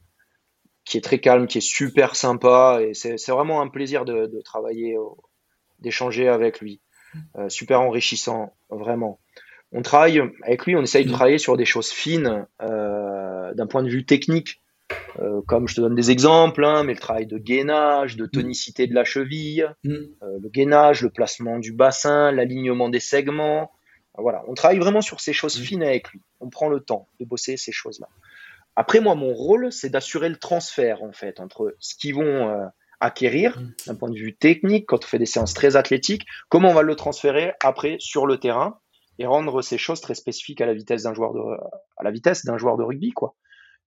qui est très calme, qui est super sympa, et c'est vraiment un plaisir de, de travailler, d'échanger avec lui. Mm. Euh, super enrichissant, vraiment. On travaille avec lui, on essaye de travailler sur des choses fines d'un point de vue technique. Euh, comme je te donne des exemples, hein, mais le travail de gainage, de tonicité de la cheville, mm. euh, le gainage, le placement du bassin, l'alignement des segments. Voilà, on travaille vraiment sur ces choses mm. fines avec lui. On prend le temps de bosser ces choses-là. Après, moi, mon rôle, c'est d'assurer le transfert, en fait, entre ce qu'ils vont euh, acquérir mm. d'un point de vue technique, quand on fait des séances très athlétiques, comment on va le transférer après sur le terrain et rendre ces choses très spécifiques à la vitesse d'un joueur de, à la vitesse d'un joueur de rugby, quoi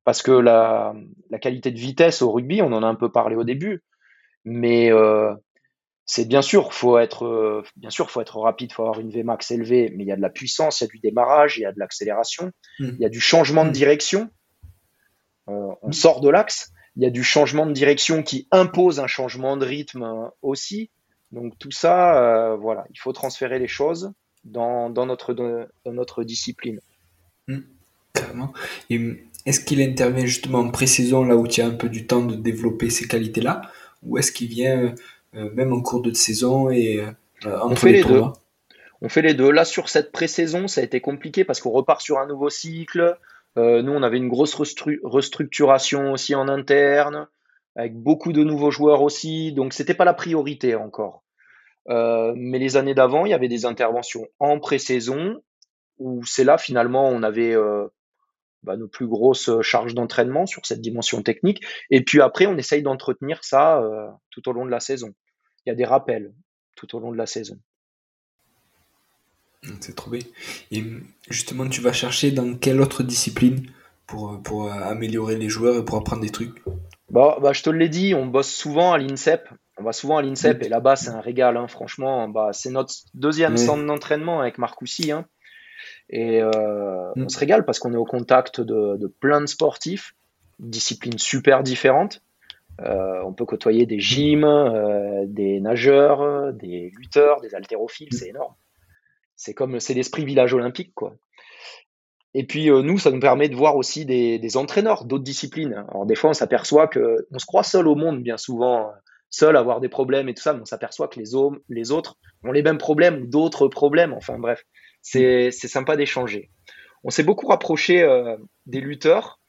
parce que la, qualité de vitesse au rugby, on en a un peu parlé au début, mais euh, c'est bien sûr, faut être, euh, bien sûr, faut être rapide, faut avoir une Vmax élevée, mais il y a de la puissance, il y a du démarrage, il y a de l'accélération, hmm. il y a du changement de hmm. direction. Euh, on sort de l'axe, il y a du changement de direction qui impose un changement de rythme aussi. Donc tout ça, voilà, il faut transférer les choses dans, notre, dans notre discipline. Hmm. Et est-ce qu'il intervient justement en pré-saison, là où tu as un peu du temps de développer ces qualités-là Ou est-ce qu'il vient euh, même en cours de saison et euh, On fait les, deux. On fait les deux. Là, sur cette pré-saison, ça a été compliqué parce qu'on repart sur un nouveau cycle. Euh, nous, on avait une grosse restructuration aussi en interne, avec beaucoup de nouveaux joueurs aussi. Donc, c'était pas la priorité encore. mais les années d'avant, il y avait des interventions en pré-saison où c'est là finalement on avait bah, nos plus grosses euh, charges d'entraînement sur cette dimension technique. Et puis après, on essaye d'entretenir ça euh, tout au long de la saison. Il y a des rappels tout au long de la saison. C'est trop bien. Et justement, tu vas chercher dans quelle autre discipline pour, euh, pour améliorer les joueurs et pour apprendre des trucs? Bah, bah, Je te l'ai dit, on bosse souvent à l'INSEP. On va souvent à l'INSEP et là-bas, c'est un régal, hein, franchement. Bah, c'est notre deuxième centre d'entraînement avec Marcoussi. Hein. Et euh, mm. on se régale parce qu'on est au contact de, de, plein de sportifs, disciplines super différentes. Euh, on peut côtoyer des gyms, euh, des nageurs, des lutteurs, des haltérophiles, c'est énorme. C'est comme c'est l'esprit village olympique, quoi. Et puis nous, ça nous permet de voir aussi des, des entraîneurs d'autres disciplines. Alors des fois, on s'aperçoit que on se croit seul au monde bien souvent, seul à avoir des problèmes et tout ça, mais on s'aperçoit que les, les autres ont les mêmes problèmes ou d'autres problèmes. Enfin bref, c'est sympa d'échanger. On s'est beaucoup rapproché euh, des lutteurs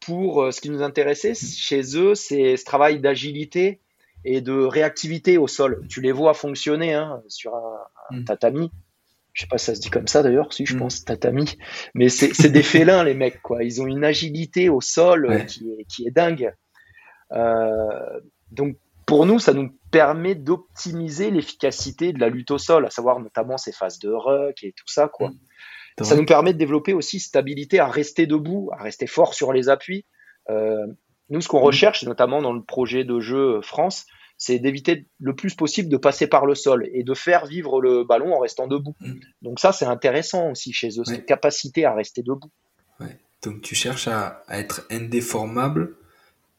pour euh, ce qui nous intéressait chez eux, c'est ce travail d'agilité et de réactivité au sol. Tu les vois fonctionner hein, sur un, mm. tatami. Je sais pas si ça se dit comme ça d'ailleurs, si je mm. pense tatami. Mais c'est des félins les mecs quoi. Ils ont une agilité au sol qui, est, qui est dingue. Euh, donc pour nous, ça nous permet d'optimiser l'efficacité de la lutte au sol, à savoir notamment ces phases de ruck et tout ça, quoi. Mmh. Ça nous permet de développer aussi stabilité à rester debout, à rester fort sur les appuis. Euh, nous, ce qu'on mmh. recherche, notamment dans le projet de jeu France, c'est d'éviter le plus possible de passer par le sol et de faire vivre le ballon en restant debout. Mmh. Donc ça, c'est intéressant aussi chez eux, cette capacité à rester debout. Donc tu cherches à, à être indéformable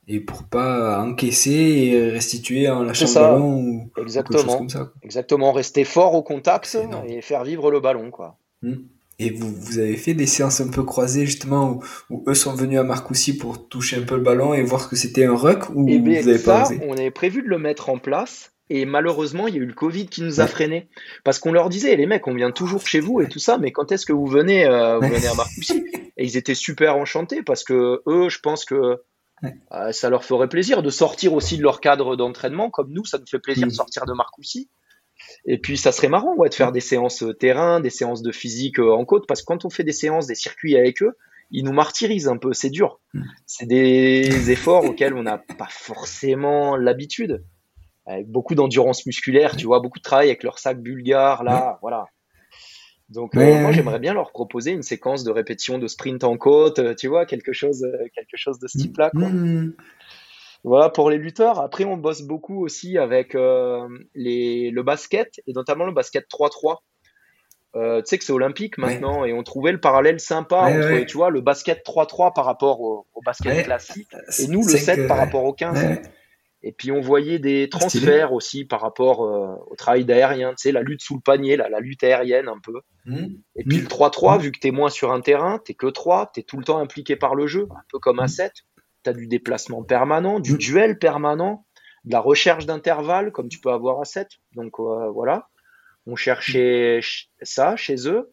et pour pas encaisser et restituer en lâchant le ballon ou Exactement. comme ça. Exactement, rester fort au contact et faire vivre le ballon quoi. Hmm. Et vous, vous avez fait des séances un peu croisées justement où, eux sont venus à Marcoussis pour toucher un peu le ballon et voir ce que c'était un ruck ou eh vous avez pas On avait prévu de le mettre en place et malheureusement, il y a eu le Covid qui nous a freinés. Parce qu'on leur disait, les mecs, on vient toujours chez vous et tout ça, mais quand est-ce que vous venez, euh, vous venez à Marcoussis? Et ils étaient super enchantés parce que eux, je pense que euh, ça leur ferait plaisir de sortir aussi de leur cadre d'entraînement, comme nous, ça nous fait plaisir de mm. sortir de Marcoussis. Et puis ça serait marrant ouais, de faire des séances euh, terrain, des séances de physique euh, en côte, parce que quand on fait des séances, des circuits avec eux, ils nous martyrisent un peu, c'est dur. Mm. C'est des efforts auxquels on n'a pas forcément l'habitude. Avec beaucoup d'endurance musculaire, tu vois, beaucoup de travail avec leur sac bulgare, là, voilà. Donc euh, moi j'aimerais bien leur proposer une séquence de répétition de sprint en côte, euh, tu vois, quelque chose, euh, quelque chose de ce type-là. Mmh. Voilà pour les lutteurs. Après on bosse beaucoup aussi avec les, le basket et notamment le basket 3-3. tu sais que c'est olympique maintenant et on trouvait le parallèle sympa entre tu vois le basket 3-3 par rapport au, basket classique et nous le 7 par rapport au 15. Et puis on voyait des transferts aussi par rapport euh, au travail d'aérien, tu sais, la lutte sous le panier, la lutte aérienne un peu. Mmh. Et puis le 3-3, mmh. vu que tu es moins sur un terrain, tu que 3, tu es tout le temps impliqué par le jeu, un peu comme un 7. Tu as du déplacement permanent, du mmh. duel permanent, de la recherche d'intervalle, comme tu peux avoir à 7. Donc euh, voilà, on cherchait ça chez eux.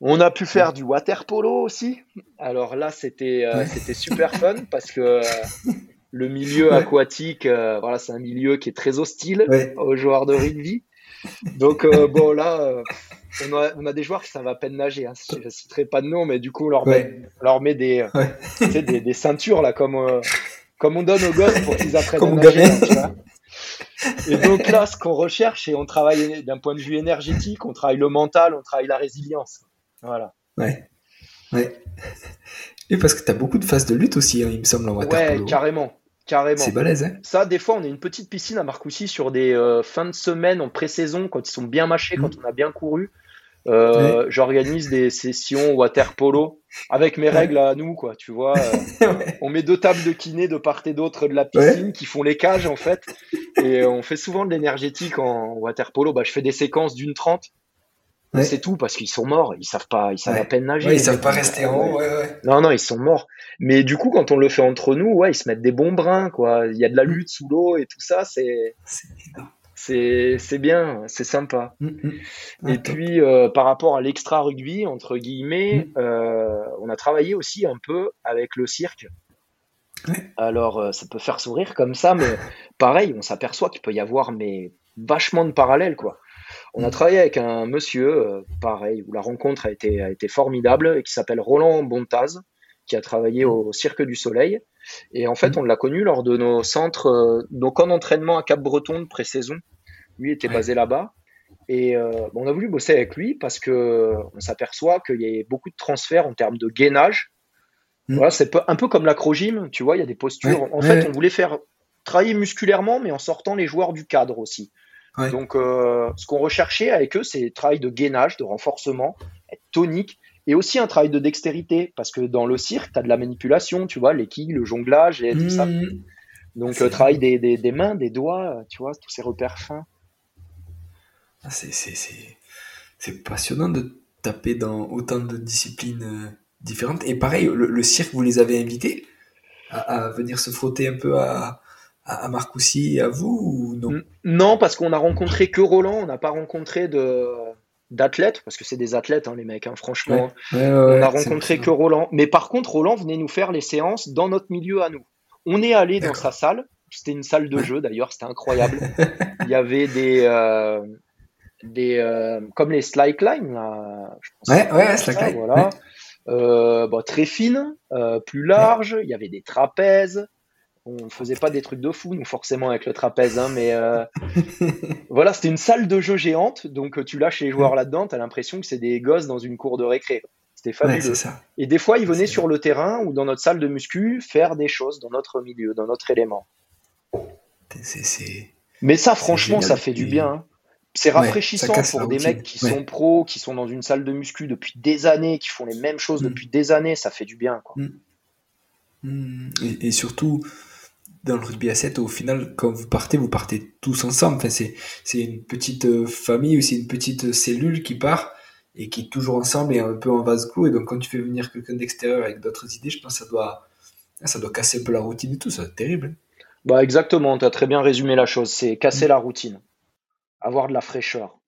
On a pu faire du water polo aussi. Alors là, c'était euh, c'était super fun parce que le milieu aquatique, euh, voilà, c'est un milieu qui est très hostile aux joueurs de rugby. Donc euh, bon là, euh, on, a, des joueurs qui savent à peine nager. Hein. Je ne citerai pas de nom, mais du coup on leur met, leur met des, des, ceintures là comme comme on donne aux gosses pour qu'ils apprennent à nager. et donc là, ce qu'on recherche, et on travaille d'un point de vue énergétique, on travaille le mental, on travaille la résilience. Voilà. Ouais. Ouais. Et parce que tu as beaucoup de phases de lutte aussi, hein, il me semble, en waterpolo. Ouais, carrément. Carrément. C'est balèze, hein Ça, des fois, on a une petite piscine à Marcoussis sur des euh, fins de semaine en pré-saison, quand ils sont bien mâchés, quand mm. on a bien couru. Euh, j'organise des sessions water polo avec mes règles à nous, quoi. Tu vois, euh, on met deux tables de kiné de part et d'autre de la piscine qui font les cages en fait, et on fait souvent de l'énergétique en water polo. Bah, je fais des séquences d'une trente c'est tout parce qu'ils sont morts, ils savent pas, ils savent à peine nager. ils savent pas rester en haut. Non, non, ils sont morts. Mais du coup, quand on le fait entre nous, ouais, ils se mettent des bons brins, quoi. Il y a de la lutte sous l'eau et tout ça, c'est. C'est bien, c'est sympa. Mm, mm. et puis, euh, par rapport à l'extra rugby, entre guillemets, mm. euh, on a travaillé aussi un peu avec le cirque. Alors, euh, ça peut faire sourire comme ça, mais pareil, on s'aperçoit qu'il peut y avoir mais vachement de parallèles, quoi. On a travaillé avec un monsieur, euh, pareil, où la rencontre a été, a été formidable, et qui s'appelle Roland Bontaz, qui a travaillé au Cirque du Soleil. Et en fait, mm. on l'a connu lors de nos centres, euh, nos camps d'entraînement à Cap-Breton de pré-saison. Lui était basé là-bas. Et euh, on a voulu bosser avec lui parce que on s'aperçoit qu'il y a beaucoup de transferts en termes de gainage. Mm. Voilà, c'est un peu comme l'acrogym, tu vois, il y a des postures. en fait, on voulait faire travailler musculairement, mais en sortant les joueurs du cadre aussi. Donc, euh, ce qu'on recherchait avec eux, c'est travail de gainage, de renforcement, être tonique, et aussi un travail de dextérité, parce que dans le cirque, tu as de la manipulation, tu vois, les quilles, le jonglage et tout ça. Mmh. Donc, euh, travail des, des, des, mains, des doigts, tu vois, tous ces repères fins. Ah, c'est passionnant de taper dans autant de disciplines euh, différentes. Et pareil, le, cirque, vous les avez invités à venir se frotter un peu à, à Marcoussis, à vous ou non? Non, parce qu'on a rencontré que Roland, on n'a pas rencontré de d'athlètes, parce que c'est des athlètes, hein, les mecs, hein, franchement. on a rencontré que Roland. Mais par contre, Roland venait nous faire les séances dans notre milieu à nous. On est allé dans sa salle, c'était une salle de jeu d'ailleurs, c'était incroyable. Il y avait des. Euh, des euh, comme les slackline là, je pense ouais ouais slackline voilà euh, très fine plus large il y avait des trapèzes on faisait pas des trucs de fou, nous forcément avec le trapèze, hein, mais euh, voilà, c'était une salle de jeu géante, donc euh, tu lâches les joueurs là-dedans, tu as l'impression que c'est des gosses dans une cour de récré. C'était fabuleux. Et des fois, ils venaient sur le terrain ou dans notre salle de muscu faire des choses dans notre milieu, dans notre élément. Mais ça, franchement, ça fait du bien. Hein. C'est rafraîchissant pour des mecs qui sont pros, qui sont dans une salle de muscu depuis des années, qui font les mêmes choses mm. depuis des années, ça fait du bien. Quoi. Mm. Hmm. Et, surtout, dans le rugby à 7, au final, quand vous partez, vous partez tous ensemble. Enfin, c'est, c'est une petite euh, famille ou c'est une petite cellule qui part et qui est toujours ensemble et un peu en vase clos. Et donc, quand tu fais venir quelqu'un d'extérieur avec d'autres idées, je pense que ça doit, ça doit casser un peu la routine et tout. Ça terrible. Bah, exactement. Tu as très bien résumé la chose. C'est casser hmm. la routine. Avoir de la fraîcheur.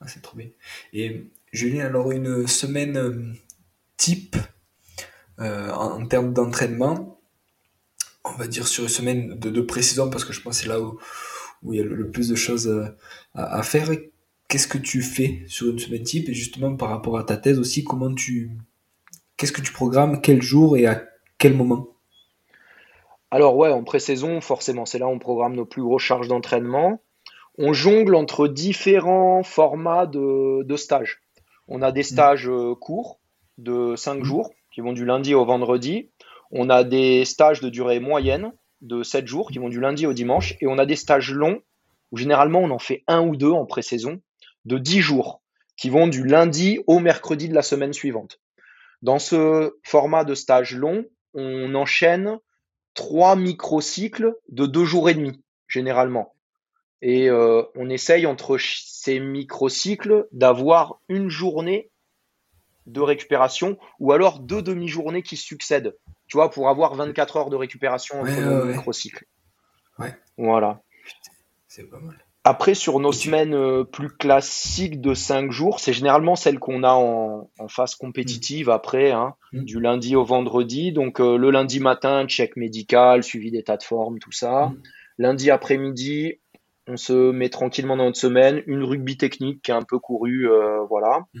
Ah, c'est trop bien. Et Julien, alors une semaine euh, type euh, en, termes d'entraînement, on va dire sur une semaine de, de précision, parce que je pense que c'est là où, où, il y a le, plus de choses euh, à, faire. Qu'est-ce que tu fais sur une semaine type? Et justement par rapport à ta thèse aussi, comment tu, qu'est-ce que tu programmes, quel jour et à quel moment? Alors ouais, en pré-saison, forcément, c'est là où on programme nos plus grosses charges d'entraînement. On jongle entre différents formats de, de stages. On a des mm. stages euh, courts de 5 mm. jours qui vont du lundi au vendredi. On a des stages de durée moyenne de 7 jours qui vont du lundi au dimanche. Et on a des stages longs où généralement on en fait un ou deux en pré-saison de 10 jours qui vont du lundi au mercredi de la semaine suivante. Dans ce format de stage long, on enchaîne trois microcycles de deux jours et demi, généralement. Et euh, on essaye entre ces microcycles d'avoir une journée de récupération ou alors deux demi-journées qui succèdent, tu vois, pour avoir 24 heures de récupération entre ouais, microcycles. Ouais. Voilà. C'est pas mal. Après, sur nos semaines euh, plus classiques de 5 jours, c'est généralement celles qu'on a en, phase compétitive après, hein, mm. du lundi au vendredi. Donc euh, le lundi matin, check médical, suivi d'état de forme, tout ça. Mm. Lundi après-midi, on se met tranquillement dans notre semaine, une rugby technique qui est un peu courue, euh, voilà. Mm.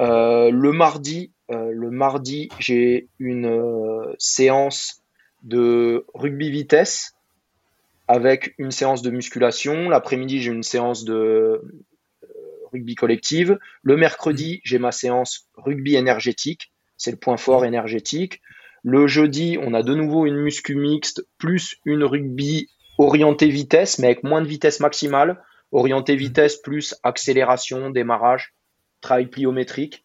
Euh, le mardi, le mardi, j'ai une séance de rugby vitesse avec une séance de musculation. L'après-midi, j'ai une séance de rugby collective. Le mercredi, mm. j'ai ma séance rugby énergétique. C'est le point fort mm. énergétique. Le jeudi, on a de nouveau une muscu mixte plus une rugby orienté vitesse, mais avec moins de vitesse maximale. Orienté vitesse plus accélération, démarrage, travail pliométrique.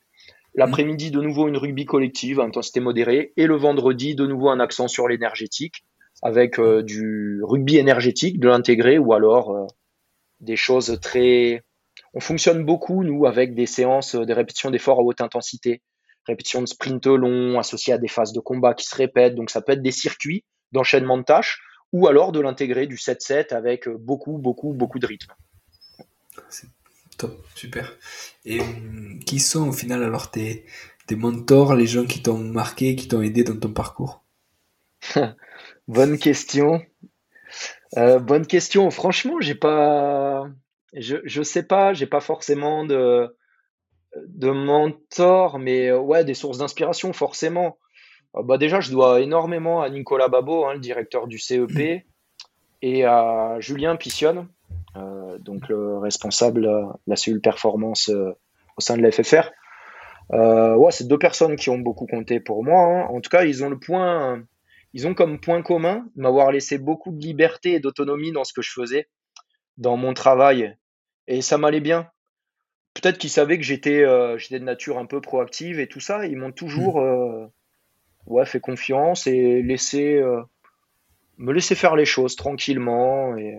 L'après-midi, de nouveau une rugby collective, intensité modérée. Et le vendredi, de nouveau un accent sur l'énergétique, avec euh, du rugby énergétique, de l'intégré, ou alors euh, des choses très... On fonctionne beaucoup, nous, avec des séances, des répétitions d'efforts à haute intensité. Répétitions de sprint long, associées à des phases de combat qui se répètent. Donc ça peut être des circuits d'enchaînement de tâches ou alors de l'intégrer du 7-7 avec beaucoup, beaucoup, beaucoup de rythme. Top, super. Et hum, qui sont au final alors tes, tes mentors, les gens qui t'ont marqué, qui t'ont aidé dans ton parcours? Bonne question. Euh, bonne question. Franchement, j'ai pas, je, je sais pas, j'ai pas forcément de, de mentor, mais ouais, des sources d'inspiration forcément. Ah bah déjà, je dois énormément à Nicolas Babo, hein, le directeur du CEP, et à Julien Pissionne, euh, donc le responsable de la cellule performance euh, au sein de la FFR. Euh, ouais, c'est deux personnes qui ont beaucoup compté pour moi. Hein. En tout cas, ils ont le point, ils ont comme point commun m'avoir laissé beaucoup de liberté et d'autonomie dans ce que je faisais, dans mon travail, et ça m'allait bien. Peut-être qu'ils savaient que j'étais, j'étais de nature un peu proactive et tout ça. Ils m'ont toujours ouais, fait confiance et euh, me laisser faire les choses tranquillement. Et,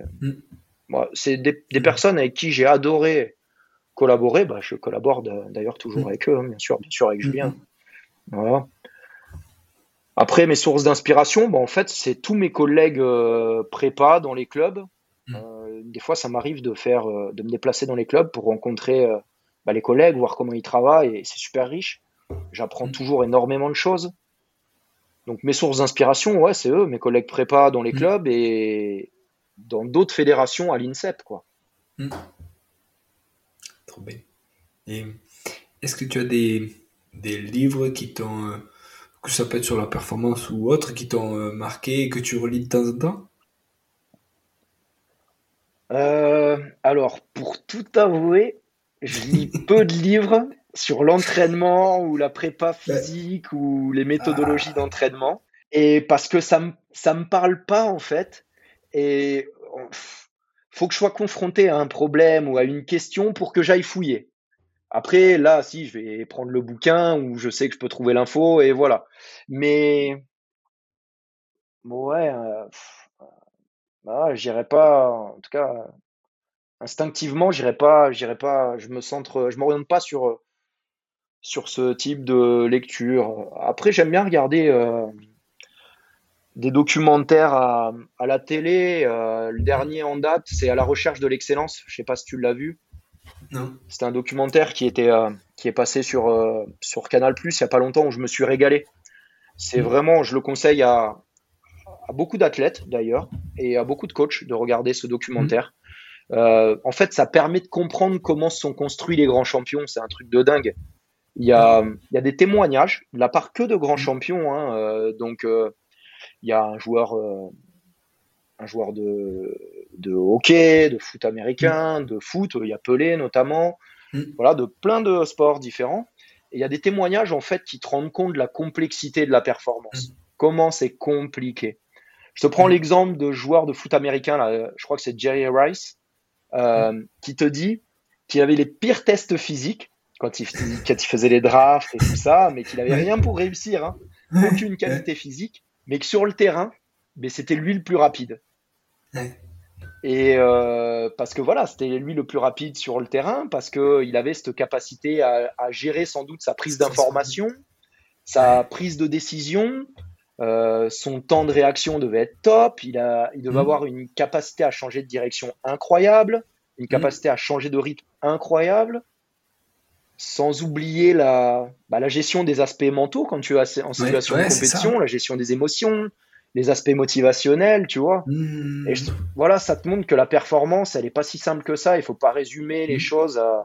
mm. c'est des, des, mm. personnes avec qui j'ai adoré collaborer. Bah, je collabore d'ailleurs toujours mm. avec eux, hein, bien sûr, bien sûr avec Julien. Voilà. Après, mes sources d'inspiration, bah, en fait, c'est tous mes collègues euh, prépa dans les clubs. Euh, des fois, ça m'arrive de faire, de me déplacer dans les clubs pour rencontrer bah, les collègues, voir comment ils travaillent, et c'est super riche. J'apprends toujours énormément de choses. Donc mes sources d'inspiration, ouais, c'est eux, mes collègues prépa dans les mm. clubs et dans d'autres fédérations à l'INSEP, quoi. Mm. Trop bien. Et est-ce que tu as des, livres qui t'ont, euh, que ça peut être sur la performance ou autre, qui t'ont euh, marqué et que tu relis de temps en temps? Euh, Alors, pour tout avouer, je lis peu de livres sur l'entraînement ou la prépa physique ou les méthodologies ah. d'entraînement. Et parce que ça me, ça me parle pas, en fait. Et faut que je sois confronté à un problème ou à une question pour que j'aille fouiller. Après, là, si, je vais prendre le bouquin où je sais que je peux trouver l'info et voilà. Mais Ouais, euh, bah, j'irais pas, en tout cas, instinctivement, j'irais pas, j'irais pas, je me centre, je m'oriente pas sur, sur ce type de lecture. Après, j'aime bien regarder euh, des documentaires à, à la télé. Euh, le dernier en date, c'est À la recherche de l'excellence. Je sais pas si tu l'as vu. Non. C'était un documentaire qui était, euh, qui est passé sur, euh, sur Canal Plus il y a pas longtemps où je me suis régalé. C'est Mm. vraiment, je le conseille à, à beaucoup d'athlètes d'ailleurs et à beaucoup de coachs de regarder ce documentaire. Euh, en fait, ça permet de comprendre comment se sont construits les grands champions. C'est un truc de dingue. Il y a, il y a des témoignages de la part que de grands champions. Hein, donc, il y a un joueur, euh, un joueur de, de hockey, de foot américain, de foot. Il y a Pelé notamment. Mm. Voilà, de plein de sports différents. Et il y a des témoignages en fait qui te rendent compte de la complexité de la performance. Comment c'est compliqué. Je te prends Mm. l'exemple de joueur de foot américain, là, je crois que c'est Jerry Rice, euh, qui te dit qu'il avait les pires tests physiques quand il, quand il faisait les drafts et tout ça, mais qu'il avait rien pour réussir, hein, aucune qualité physique, mais que sur le terrain, mais c'était lui le plus rapide. Ouais. Et euh, parce que voilà, c'était lui le plus rapide sur le terrain, parce que il avait cette capacité à, à gérer sans doute sa prise d'information, sa prise de décision, euh, son temps de réaction devait être top, il, a, il devait Mhm. avoir une capacité à changer de direction incroyable, une Mhm. capacité à changer de rythme incroyable, sans oublier la, bah, la gestion des aspects mentaux quand tu es en situation ouais, de compétition, la gestion des émotions, les aspects motivationnels, tu vois. Mm. Et je- voilà, ça te montre que la performance, elle est pas si simple que ça. Il faut pas résumer les Mhm. choses à,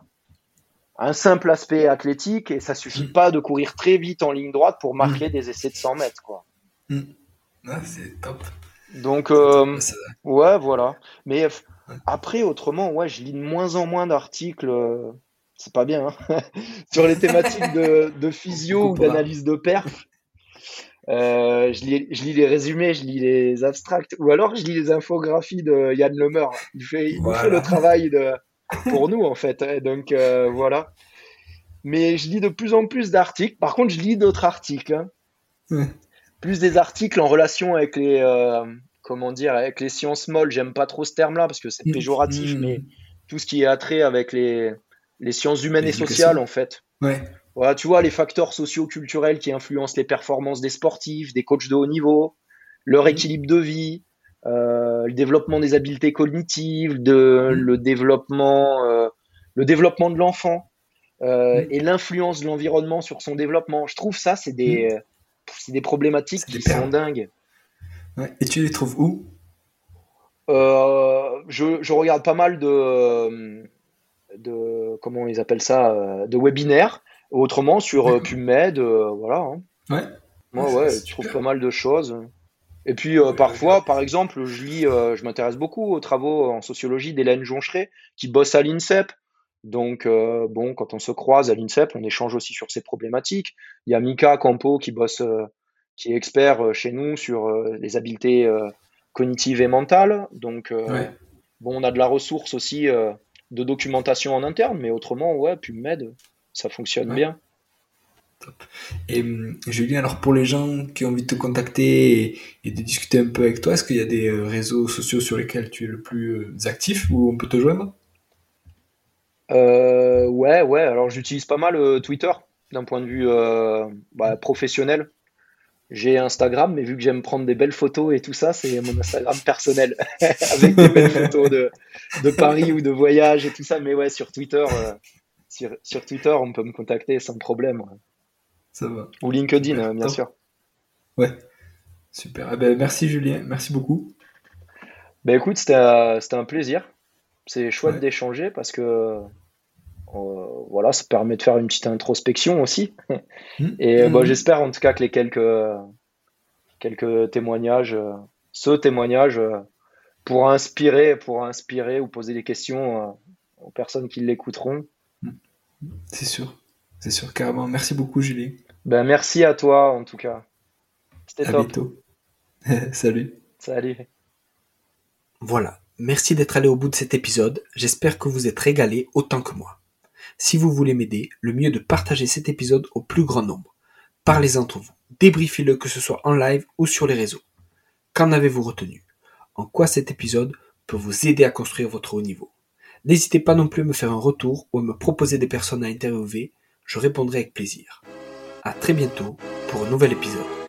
à un simple aspect athlétique et ça suffit Mhm. pas de courir très vite en ligne droite pour marquer des essais de 100 mètres, quoi. Ouais, c'est top. Donc, euh, ouais, voilà. Mais après, autrement, ouais, je lis de moins en moins d'articles. euh, c'est pas bien, hein, sur les thématiques de, de physio ou d'analyse de perf. Euh, je, lis, je lis les résumés, je lis les abstracts, ou alors je lis les infographies de Yann Lemer. Il fait, il fait le travail de, pour nous, en fait. Donc, euh, voilà. Mais je lis de plus en plus d'articles. Par contre, je lis d'autres articles. hein. Ouais. Plus des articles en relation avec les, euh, comment dire, avec les sciences molles. J'aime pas trop ce terme-là parce que c'est Mm. péjoratif, mais tout ce qui est attrait avec les, les sciences humaines et sociales, en fait. Ouais. Voilà, tu vois, les facteurs socio-culturels qui influencent les performances des sportifs, des coachs de haut niveau, leur Mhm. équilibre de vie, euh, le développement des habiletés cognitives, de, Mhm. le développement, euh, le développement de l'enfant euh, Mhm. et l'influence de l'environnement sur son développement. Je trouve ça, c'est des, c'est des problématiques qui des sont dingues. Ouais. Et tu les trouves où? Je, je regarde pas mal de, de comment ils appellent ça, euh, de webinaires. Autrement, sur euh. PubMed, euh, voilà. hein. Ouais. Moi, Ouais, tu trouves pas mal de choses. Et puis, euh, parfois, par exemple, je lis, euh, je m'intéresse beaucoup aux travaux en sociologie d'Hélène Joncheret, qui bosse à l'INSEP. Donc, euh, bon, quand on se croise à l'INSEP, on échange aussi sur ces problématiques. Il y a Mika Campo qui bosse, qui est expert chez nous sur les habiletés cognitives et mentales. Donc, Ouais. bon, on a de la ressource aussi de documentation en interne, mais autrement, ouais, PubMed, ça fonctionne Ouais. bien. Et hum, Julien, alors pour les gens qui ont envie de te contacter et, et de discuter un peu avec toi, est-ce qu'il y a des euh, réseaux sociaux sur lesquels tu es le plus euh, actif où on peut te joindre? Euh, ouais, ouais. Alors j'utilise pas mal Twitter d'un point de vue euh, bah, professionnel. J'ai Instagram, mais vu que j'aime prendre des belles photos et tout ça, c'est mon Instagram personnel avec des belles photos de, de Paris ou de voyage et tout ça. Mais ouais, sur Twitter, euh, sur, sur Twitter, on peut me contacter sans problème. ouais. Ça va. Ou LinkedIn, euh, bien sûr. Ouais. Super. Eh ben, merci Julien, merci beaucoup. Ben écoute, c'était euh, un plaisir. C'est chouette Ouais. d'échanger parce que voilà, ça permet de faire une petite introspection aussi. Hum, Et euh, bah, hum. j'espère en tout cas que les quelques, quelques témoignages, euh, ce témoignage euh, pourra inspirer, pourra inspirer ou poser des questions euh, aux personnes qui l'écouteront. C'est sûr. C'est sûr, carrément. Merci beaucoup Julien. Ben, merci à toi en tout cas. C'était À top. bientôt. Salut. Salut. Voilà, merci d'être allé au bout de cet épisode, j'espère que vous êtes régalé autant que moi. Si vous voulez m'aider, le mieux est de partager cet épisode au plus grand nombre. Parlez-en entre vous, débriefez-le que ce soit en live ou sur les réseaux. Qu'en avez-vous retenu? En quoi cet épisode peut vous aider à construire votre haut niveau? N'hésitez pas non plus à me faire un retour ou à me proposer des personnes à interviewer, je répondrai avec plaisir. À très bientôt pour un nouvel épisode.